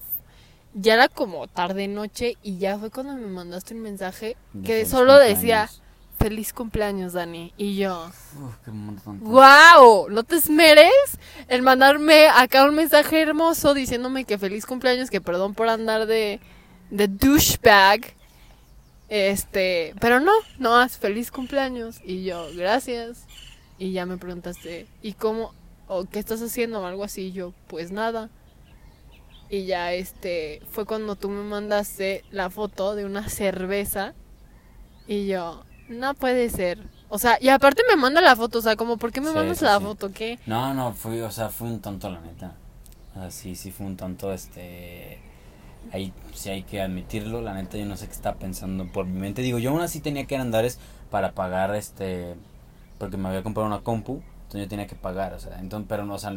ya era como tarde noche y ya fue cuando me mandaste un mensaje De que solo decía feliz cumpleaños, Dani. Y yo, Uf, qué montón. ¡Guau! ¿No te esmeres en mandarme acá un mensaje hermoso diciéndome que feliz cumpleaños, que perdón por andar de, de douchebag? Este, pero no, no haz feliz cumpleaños. Y yo, gracias. Y ya me preguntaste, ¿y cómo? ¿O qué estás haciendo? O algo así. Y yo, pues nada. Y ya este, fue cuando tú me mandaste la foto de una cerveza. Y yo, no puede ser. O sea, y aparte me manda la foto, o sea, como, ¿por qué me Sí, mandas sí, la sí. foto? ¿Qué? No, no, fui, o sea, fui un tonto, la neta. O sea, sí, sí fue un tonto, este... Ahí sí hay que admitirlo, la neta yo no sé qué estaba pensando por mi mente. Digo, yo aún así tenía que ir a Andares para pagar, este... Porque me había comprado una compu, entonces yo tenía que pagar, o sea, entonces, pero no, o sea...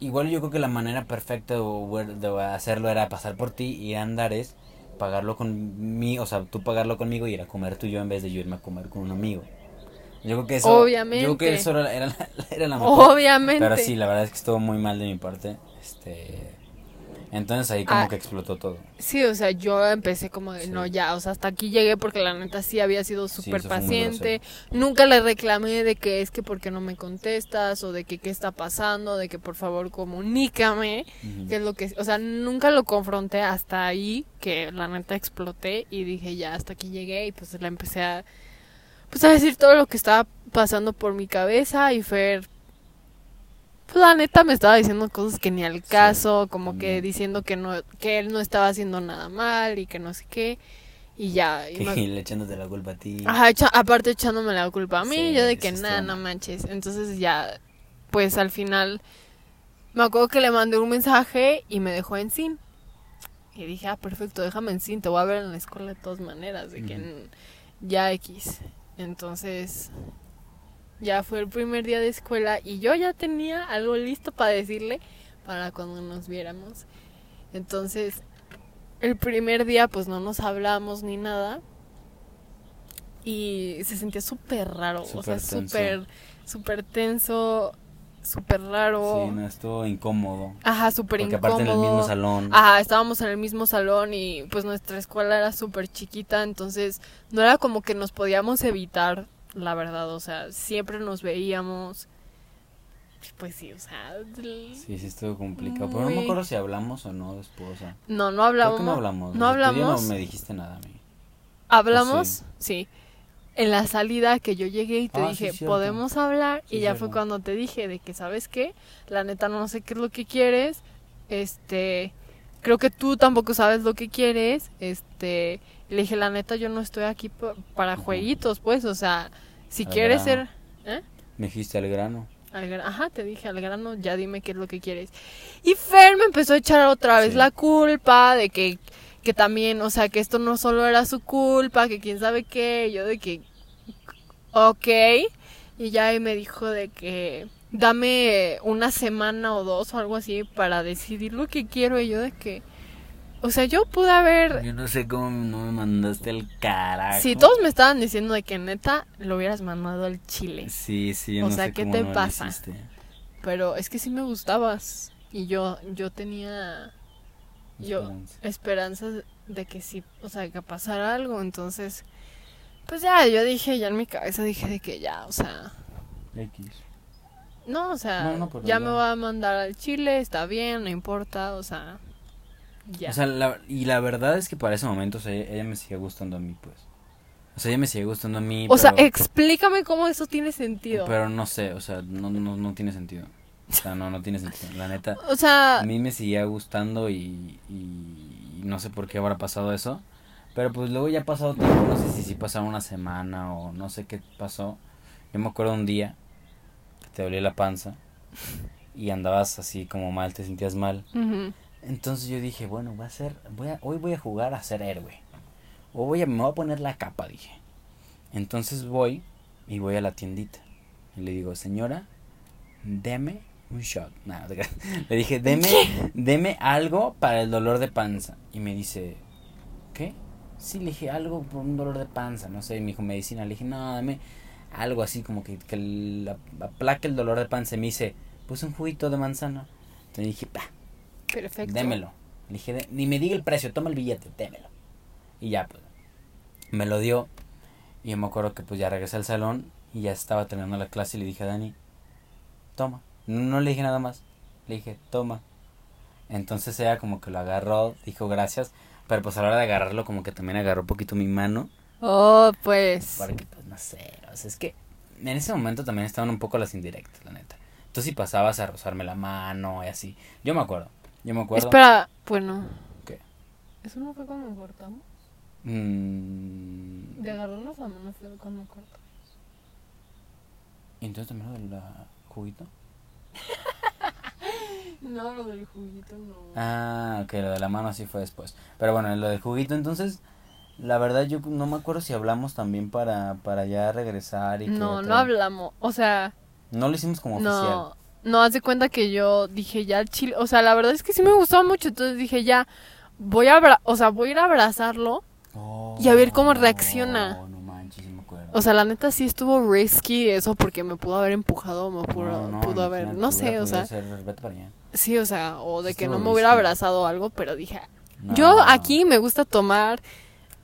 Igual yo creo que la manera perfecta de, de hacerlo era pasar por ti, ir a Andares pagarlo conmigo, o sea, tú pagarlo conmigo y ir a comer tú y yo en vez de yo irme a comer con un amigo. Yo creo que eso, Obviamente. yo creo que eso era, era, la, era la mejor. Obviamente. Pero sí, la verdad es que estuvo muy mal de mi parte. Este, entonces ahí como Ah. que explotó todo. Sí, o sea, yo empecé como de, Sí. no, ya, o sea, hasta aquí llegué porque la neta sí había sido súper paciente. Nunca le reclamé de que es que por qué no me contestas o de que qué está pasando, de que por favor comunícame, Ujú. que es lo que, o sea, nunca lo confronté hasta ahí que la neta exploté y dije, ya, hasta aquí llegué y pues le empecé a, pues a decir todo lo que estaba pasando por mi cabeza y Fer la neta me estaba diciendo cosas que ni al caso, como que diciendo que no, que él no estaba haciendo nada mal y que no sé qué. Y ya. y Que me- le echándote la culpa a ti. Ajá, echa- aparte echándome la culpa a mí, Sí, yo de que nada, no manches. Entonces ya, pues al final, me acuerdo que le mandé un mensaje y me dejó en sin. Y dije, ah, perfecto, déjame en sin, te voy a ver en la escuela de todas maneras, de que en- ya X. Entonces, ya fue el primer día de escuela y yo ya tenía algo listo para decirle para cuando nos viéramos. Entonces, el primer día pues no nos hablamos ni nada. Y se sentía súper raro, o sea, Súper súper, tenso, súper raro. Sí, no, estuvo incómodo. Ajá, súper Porque incómodo. aparte en el mismo salón. Ajá, estábamos en el mismo salón y pues nuestra escuela era súper chiquita, entonces no era como que nos podíamos evitar, la verdad, o sea, siempre nos veíamos. Pues sí, o sea, Sí, sí estuvo complicado. Pero no me acuerdo si hablamos o no después. O sea, no, no creo hablamos. que no hablamos. no O sea, tú ya hablamos. no me dijiste nada a mí. ¿Hablamos? sí? Sí. En la salida que yo llegué y te Ah, dije, podemos hablar. Sí, y ya fue cuando te dije de que, ¿sabes qué? La neta no sé qué es lo que quieres. Este, creo que tú tampoco sabes lo que quieres. Este, le dije, la neta yo no estoy aquí pa- para jueguitos, pues, o sea, si Al quieres grano. ser... ¿Eh? Me dijiste al grano. Al Ajá, te dije al grano, ya dime qué es lo que quieres. Y Fer me empezó a echar otra vez Sí. la culpa de que, que también, o sea, que esto no solo era su culpa, que quién sabe qué, yo de que, ok, y ya ahí me dijo de que dame una semana o dos o algo así para decidir lo que quiero, y yo de que, o sea, yo pude haber, Yo no sé cómo no me mandaste al carajo. si todos me estaban diciendo de que neta lo hubieras mandado al chile. Sí, sí, yo O no sea, sé ¿qué cómo te no pasa? Pero es que sí me gustabas. Y yo, yo tenía yo Esperanza. esperanzas de que sí, o sea, que pasara algo. Entonces, pues ya, yo dije, ya en mi cabeza dije de que ya, o sea, X. no, o sea, No, no, ya ya. me va a mandar al Chile, está bien, no importa, o sea, ya. O sea, la- y la verdad es que para ese momento, o sea, ella me sigue gustando a mí, pues. O sea, ella me sigue gustando a mí. O sea, pero- explícame cómo eso tiene sentido. Pero no sé, o sea, no, no, no tiene sentido. O sea, no, no tiene sentido. La neta, o sea, a mí me seguía gustando y, y no sé por qué habrá pasado eso. Pero pues luego ya ha pasado tiempo, no sé si, si pasaron una semana o no sé qué pasó. Yo me acuerdo un día te dolía la panza y andabas así como mal, te sentías mal. Entonces yo dije, bueno, va a ser, voy a, hoy voy a jugar a ser héroe. O voy a, me voy a poner la capa, dije. Entonces voy y voy a la tiendita. Y le digo, señora, deme un shot. No, le dije, deme, deme algo para el dolor de panza. Y me dice, ¿qué? Sí, le dije, algo por un dolor de panza. No sé, me dijo medicina. Le dije, no, dame algo así como que, que la, aplaque el dolor de panza. Me dice, pues un juguito de manzana. Entonces dije, pa, perfecto. Démelo. Le dije, "De- ni me diga el precio, toma el billete, démelo. Y ya, pues, me lo dio. Y yo me acuerdo que pues ya regresé al salón y ya estaba terminando la clase y le dije a Dani, toma. No, no le dije nada más. Le dije, toma. Entonces ella como que lo agarró, dijo gracias. Pero pues a la hora de agarrarlo como que también agarró un poquito mi mano. Oh, pues. Porque pues no sé, o sea, es que en ese momento también estaban un poco las indirectas, la neta. Tú si pasabas a rozarme la mano y así. Yo me acuerdo, yo me acuerdo. Espera, bueno. ¿Qué? ¿Eso no fue cuando cortamos? Mm, De agarrarnos la mano fue cuando cortamos. ¿Y entonces también lo del ah, juguito? No, lo del juguito no. Ah, ok, lo de la mano sí fue después. Pero bueno, lo del juguito, entonces, la verdad yo no me acuerdo si hablamos también para, para ya regresar y no, no hablamos. O sea, No lo hicimos como oficial. no. No, haz de cuenta que yo dije ya el chile. O sea, la verdad es que sí me gustaba mucho. Entonces dije ya. voy a, abra- o sea, voy a ir a abrazarlo. Y a ver cómo reacciona. No, no manches, me acuerdo. O sea, la neta sí estuvo risky eso porque me pudo haber empujado, me pudo, No, no, pudo haber, no sé, o sea, ser, sí, o sea, o de que no me hubiera abrazado o algo, pero dije, No. yo aquí me gusta tomar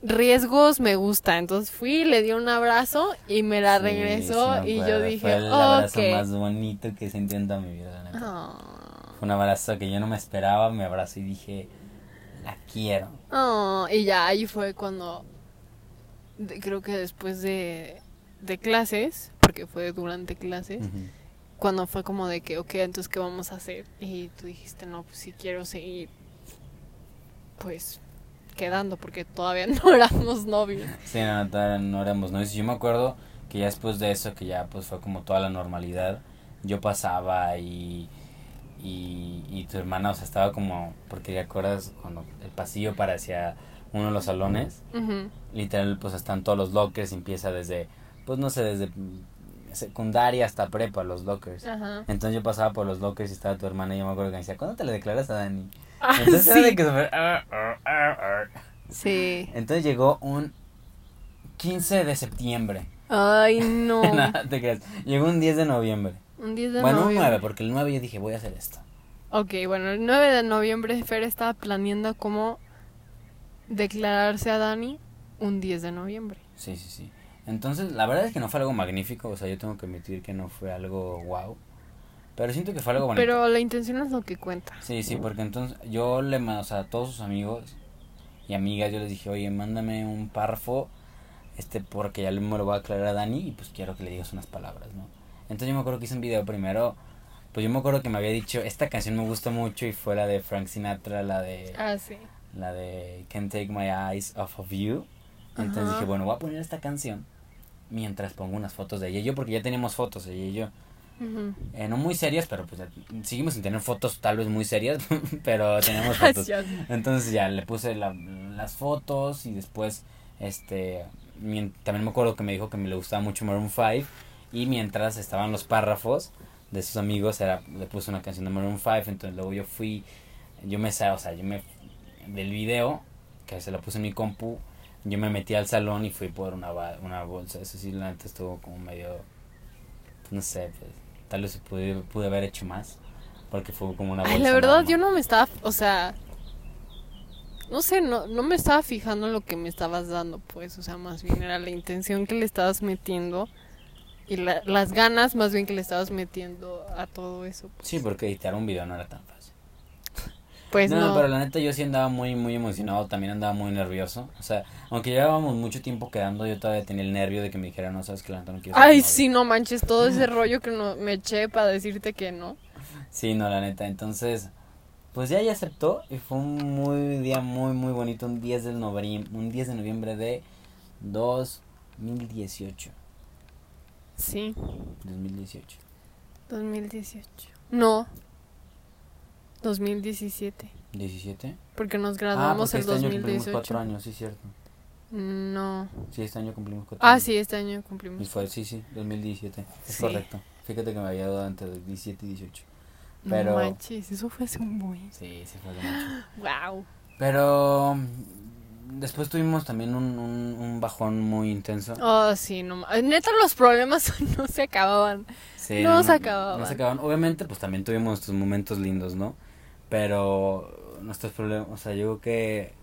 riesgos, me gusta, entonces fui, le di un abrazo y me la Sí, regresó sí y yo dije, Fue el abrazo más bonito que sentí en toda mi vida, la neta. Fue un abrazo que yo no me esperaba, me abrazó y dije, la quiero. ah, y ya ahí fue cuando, de- creo que después de, de clases, porque fue durante clases, cuando fue como de que, ok, entonces, ¿qué vamos a hacer? Y tú dijiste, no, pues si quiero seguir, pues, quedando, porque todavía no éramos novios. Sí, no, todavía no éramos novios. Yo me acuerdo que ya después de eso, que ya pues fue como toda la normalidad, yo pasaba y, y, y tu hermana, o sea, estaba como, porque te acuerdas cuando el pasillo para hacia uno de los salones, Ujú. literal pues están todos los lockers, empieza desde, pues no sé, desde secundaria hasta prepa los lockers. Ajá. Entonces yo pasaba por los lockers y estaba tu hermana y yo me acuerdo que me decía, ¿cuándo te le declaras a Dani? Ah, Entonces era de sí. que súper, "Ah, ah, ah, ah". Sí. Entonces llegó un 15 de septiembre. Ay, no. Nada, te creas. Llegó un 10 de noviembre. Un 10 de bueno, un noviembre. 9, porque el 9 yo dije, voy a hacer esto. Ok, bueno, el 9 de noviembre Fer estaba planeando cómo declararse a Dani un 10 de noviembre. Sí, sí, sí. Entonces, la verdad es que no fue algo magnífico. O sea, yo tengo que admitir que no fue algo wow. Pero siento que fue algo bonito. Pero la intención es lo que cuenta. Sí, sí, porque entonces yo le mando, o sea, a todos sus amigos y amigas, yo les dije, oye, mándame un párrafo, este, porque ya le- me lo voy a aclarar a Dani y pues quiero que le digas unas palabras, ¿no? Entonces yo me acuerdo que hice un video primero, pues yo me acuerdo que me había dicho, esta canción me gusta mucho y fue la de Frank Sinatra, la de, Ah, sí. la de Can't Take My Eyes Off of You. Entonces Ajá. dije, bueno, voy a poner esta canción mientras pongo unas fotos de ella y yo, porque ya teníamos fotos ella y yo. Eh, no muy serias, pero pues seguimos sin tener fotos tal vez muy serias, pero tenemos fotos. Entonces ya le puse la- las fotos y después, este, también me acuerdo que me dijo que me le gustaba mucho Maroon 5 y mientras estaban los párrafos de sus amigos, era, le puse una canción de Maroon 5, entonces luego yo fui, yo me, o sea, yo me, del video, que se lo puse en mi compu, yo me metí al salón y fui por una, una bolsa, eso sí, la neta estuvo como medio, no sé, pues, tal vez pude, pude haber hecho más, porque fue como una bolsa. Ay, la verdad, yo no me estaba, o sea, no sé, no, no me estaba fijando en lo que me estabas dando, pues, o sea, más bien era la intención que le estabas metiendo y la- las ganas más bien que le estabas metiendo a todo eso. pues. Sí, porque editar un video no era tan fácil. Pues no, no. pero la neta yo sí andaba muy, muy emocionado, también andaba muy nervioso. O sea, aunque llevábamos mucho tiempo quedando, yo todavía tenía el nervio de que me dijeran, no sabes que la neta no quiero ser Ay, novio". sí, no manches, todo ese rollo que no, me eché para decirte que no. Sí, no, la neta. Entonces, pues ya ella aceptó y fue un muy día muy, muy bonito, un 10 de noviembre, un 10 de noviembre de 2018. Sí, 2018. 2018. No. 2017. ¿17? Porque nos Ah, graduamos porque el este año cumplimos 2018. 4 años, sí, cierto. No. Sí, este año cumplimos 4 Ah, años. sí, este año Y cumplimos. fue, sí, sí, 2017. Es Sí. correcto. Fíjate que me había dado antes del 17 y 18. No Pero- manches, eso fue hace un buen. Sí, sí fue de mucho. Wow. Pero después tuvimos también un, un, un bajón muy intenso. Oh, sí, no Neta, los problemas no se acababan. Sí, no se acababan. No se acababan. Obviamente, pues también tuvimos nuestros momentos lindos, ¿no? Pero nuestros problemas, o sea, yo creo que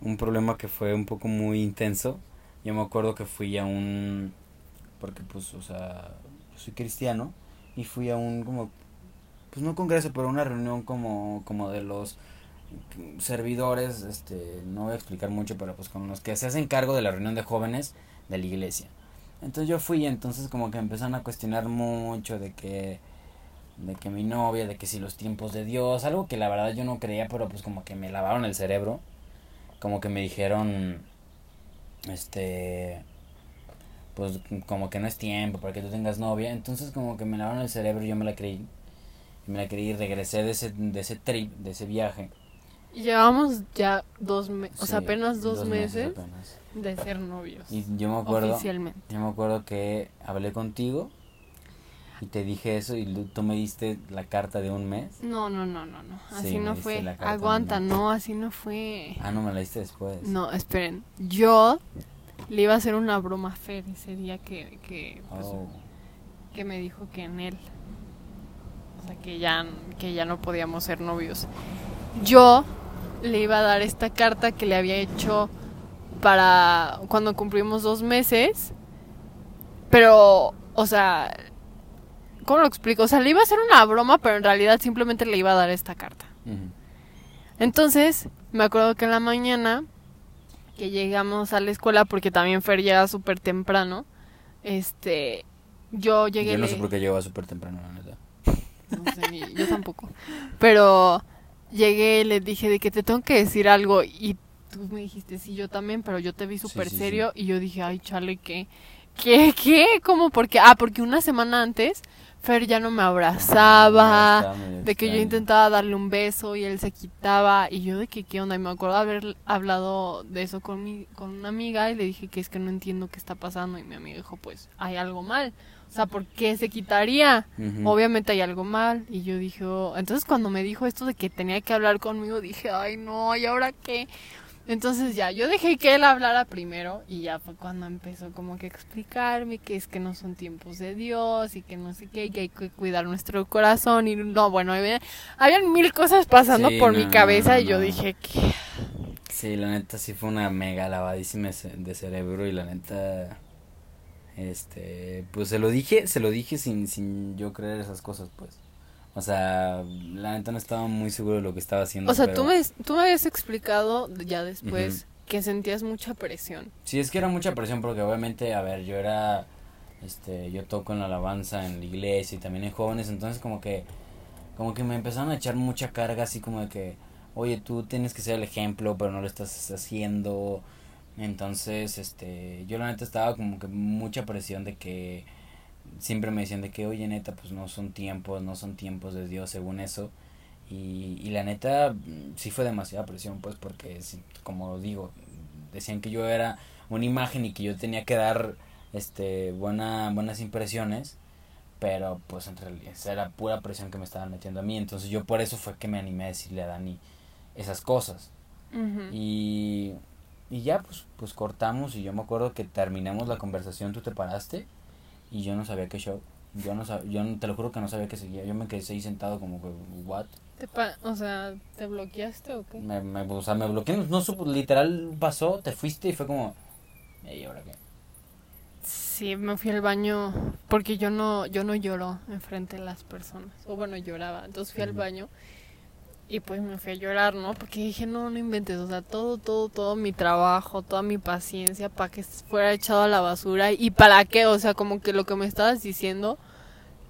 un problema que fue un poco muy intenso. Yo me acuerdo que fui a un, porque pues, o sea, soy cristiano y fui a un como, pues no congreso, pero una reunión como, como de los servidores, este, no voy a explicar mucho, pero pues con los que se hacen cargo de la reunión de jóvenes de la iglesia. Entonces yo fui y entonces como que empezaron a cuestionar mucho de que de que mi novia, de que si los tiempos de Dios, algo que la verdad yo no creía, pero pues como que me lavaron el cerebro, como que me dijeron este pues como que no es tiempo para que tú tengas novia, entonces como que me lavaron el cerebro y yo me la creí. Y me la creí y regresé de ese de ese trip, de ese viaje. Y Llevamos ya dos meses, o sea, apenas dos, meses, apenas. de ser novios. Y yo me acuerdo Oficialmente. Yo me acuerdo que hablé contigo. Y te dije eso y tú me diste la carta de un mes. No, no, no, no, no. Sí, Así no fue. Aguanta, no, así no fue. Ah, no me la diste después. No, esperen. Yo le iba a hacer una broma a Fer ese día que, que, pues, Oh. que me dijo que en él. O sea, que ya, que ya no podíamos ser novios. Yo le iba a dar esta carta que le había hecho para cuando cumplimos dos meses. Pero, o sea, ¿cómo lo explico? O sea, le iba a hacer una broma, pero en realidad simplemente le iba a dar esta carta. Entonces, me acuerdo que en la mañana que llegamos a la escuela, porque también Fer llega súper temprano, este, yo llegué... Yo no sé por qué llegaba súper temprano, la neta. no sé, ni- yo tampoco. Pero llegué y le dije de que te tengo que decir algo y tú me dijiste, sí, yo también, pero yo te vi súper sí, sí. serio y yo dije, ay, chale, ¿qué? ¿Qué? ¿Qué? ¿Cómo? Porque, ah, porque una semana antes Fer ya no me abrazaba, de que yo intentaba darle un beso y él se quitaba y yo de que qué onda y me acuerdo haber hablado de eso con mi con una amiga y le dije que es que no entiendo qué está pasando y mi amiga dijo pues hay algo mal o sea por qué se quitaría obviamente hay algo mal y yo dije oh. entonces cuando me dijo esto de que tenía que hablar conmigo dije ay no y ahora qué entonces ya yo dejé que él hablara primero y ya fue cuando empezó como que a explicarme que es que no son tiempos de Dios y que no sé qué y que hay que cuidar nuestro corazón y no bueno había, habían mil cosas pasando Sí, por no, mi cabeza no, y yo no. dije que Sí, la neta sí fue una mega lavadísima de cerebro y la neta este pues se lo dije, se lo dije sin sin yo creer esas cosas, pues. O sea, la neta no estaba muy seguro de lo que estaba haciendo. o sea pero- tú me tú me habías explicado ya después que sentías mucha presión Sí, es que era mucha presión porque obviamente, a ver, yo era, este, yo toco en la alabanza en la iglesia y también en jóvenes, entonces como que, como que me empezaron a echar mucha carga así como de que, oye, tú tienes que ser el ejemplo, pero no lo estás haciendo, entonces, este, yo la neta estaba como que mucha presión de que siempre me decían de que, oye, neta, pues no son tiempos, no son tiempos de Dios según eso. Y, y la neta, sí fue demasiada presión, pues, porque, como digo, decían que yo era una imagen y que yo tenía que dar, este, buena, buenas impresiones, pero, pues, en realidad, esa era pura presión que me estaban metiendo a mí, entonces yo por eso fue que me animé a decirle a Dani esas cosas. Ujú. Y, y ya, pues, pues cortamos y yo me acuerdo que terminamos la conversación, tú te paraste y yo no sabía qué show. Yo no sabía, yo te lo juro que no sabía qué seguía. Yo me quedé ahí sentado como que, what? Te pa- o sea te bloqueaste o qué Me, me, o sea, me bloqueé, no, supo, literal pasó, te fuiste y fue como, ¿y ahora qué? Sí, me fui al baño porque yo no yo no lloro enfrente de las personas. O bueno, lloraba. Entonces fui al baño y pues me fui a llorar, ¿no? Porque dije, no, no inventes. O sea, todo, todo, todo mi trabajo, toda mi paciencia para que fuera echado a la basura. ¿Y para qué? O sea, como que lo que me estabas diciendo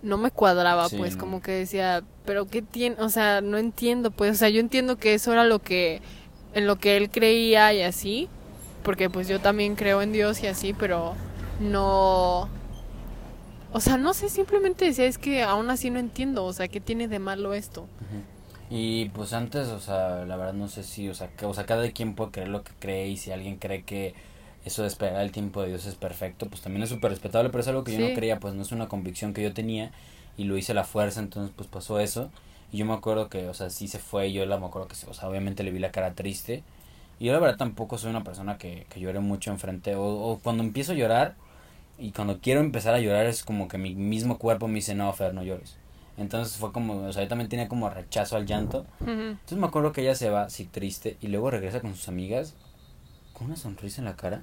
no me cuadraba, Sí, pues no. como que decía, pero ¿qué tiene? O sea, no entiendo, pues. O sea, yo entiendo que eso era lo que, en lo que él creía y así. Porque pues yo también creo en Dios y así, pero no... O sea, no sé, simplemente decía, es que aún así no entiendo, o sea, ¿qué tiene de malo esto? Y pues antes, o sea, la verdad no sé si, o sea, que, o sea, cada quien puede creer lo que cree y si alguien cree que eso de esperar el tiempo de Dios es perfecto, pues también es súper respetable, pero es algo que yo no creía, pues no es una convicción que yo tenía y lo hice a la fuerza, entonces pues pasó eso. Y yo me acuerdo que, o sea, sí se fue y yo la me acuerdo que, o sea, obviamente le vi la cara triste. Y yo la verdad tampoco soy una persona que, que llore mucho enfrente, o, o cuando empiezo a llorar y cuando quiero empezar a llorar es como que mi mismo cuerpo me dice, no, Fer, no llores. Entonces fue como, o sea, yo también tenía como rechazo al llanto. Entonces me acuerdo que ella se va así triste y luego regresa con sus amigas con una sonrisa en la cara.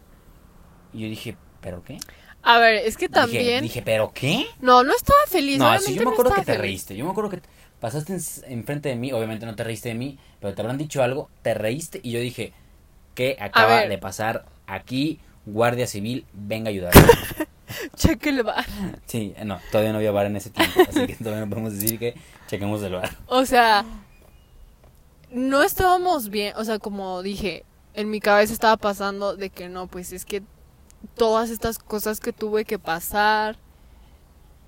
Y yo dije, ¿pero qué? A ver, es que Dije- también... Dije, ¿pero qué? No, no estaba feliz. No, sí, yo me no acuerdo que estaba te feliz. reíste. Yo me acuerdo que pasaste en- enfrente de mí. Obviamente no te reíste de mí, pero te habrán dicho algo. Te reíste y yo dije, ¿qué acaba de pasar aquí? Guardia Civil, venga a ayudar. Cheque el bar. sí, no, todavía no había bar en ese tiempo. Así que todavía no podemos decir que chequemos el bar. O sea, no estábamos bien, o sea, como dije, en mi cabeza estaba pasando de que no, pues es que todas estas cosas que tuve que pasar,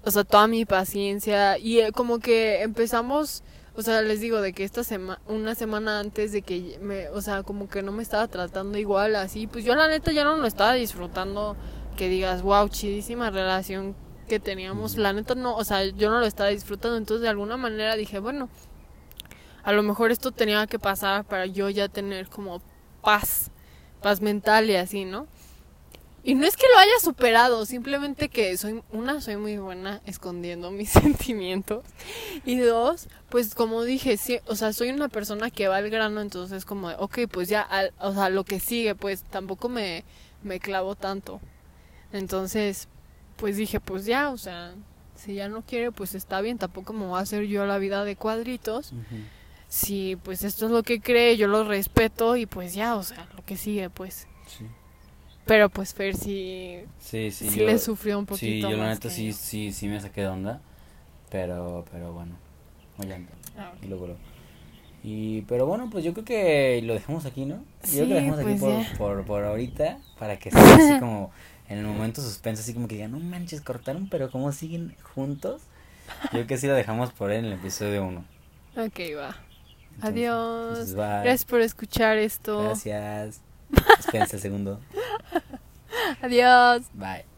o sea, toda mi paciencia y eh, como que empezamos, o sea, les digo de que esta semana, una semana antes de que me, o sea, como que no me estaba tratando igual así, pues yo la neta ya no lo estaba disfrutando, que digas, wow, chidísima relación que teníamos, la neta no, o sea, yo no lo estaba disfrutando, entonces de alguna manera dije, bueno, a lo mejor esto tenía que pasar para yo ya tener como paz, paz mental y así, ¿no? Y no es que lo haya superado, simplemente que soy, una, soy muy buena escondiendo mis sentimientos. Y dos, pues como dije, sí, o sea, soy una persona que va al grano, entonces como, ok, pues ya, al- o sea, lo que sigue, pues tampoco me, me clavo tanto. Entonces, pues dije, pues ya, o sea, si ya no quiere, pues está bien, tampoco me voy a hacer yo la vida de cuadritos. Ujú. Si pues esto es lo que cree, yo lo respeto y pues ya, o sea, lo que sigue, pues. Sí. Pero pues Fer sí, Sí, sí. sí, yo- le sufrió un Sí, poquito yo la neta sí, yo. sí, sí me saqué de onda. Pero, pero bueno. Oye, Ah, y luego Y, pero bueno, pues yo creo que lo dejamos aquí, ¿no? Yo creo que lo Sí, dejamos aquí pues por, por, por ahorita, para que sea así como en el momento suspenso, así como que digan, no manches, cortaron, pero ¿cómo siguen juntos? Yo creo que sí lo dejamos por ahí en el episodio 1. Ok, va. Adiós. Entonces. Gracias por escuchar esto. Gracias. Espérense el segundo. Adiós. Bye.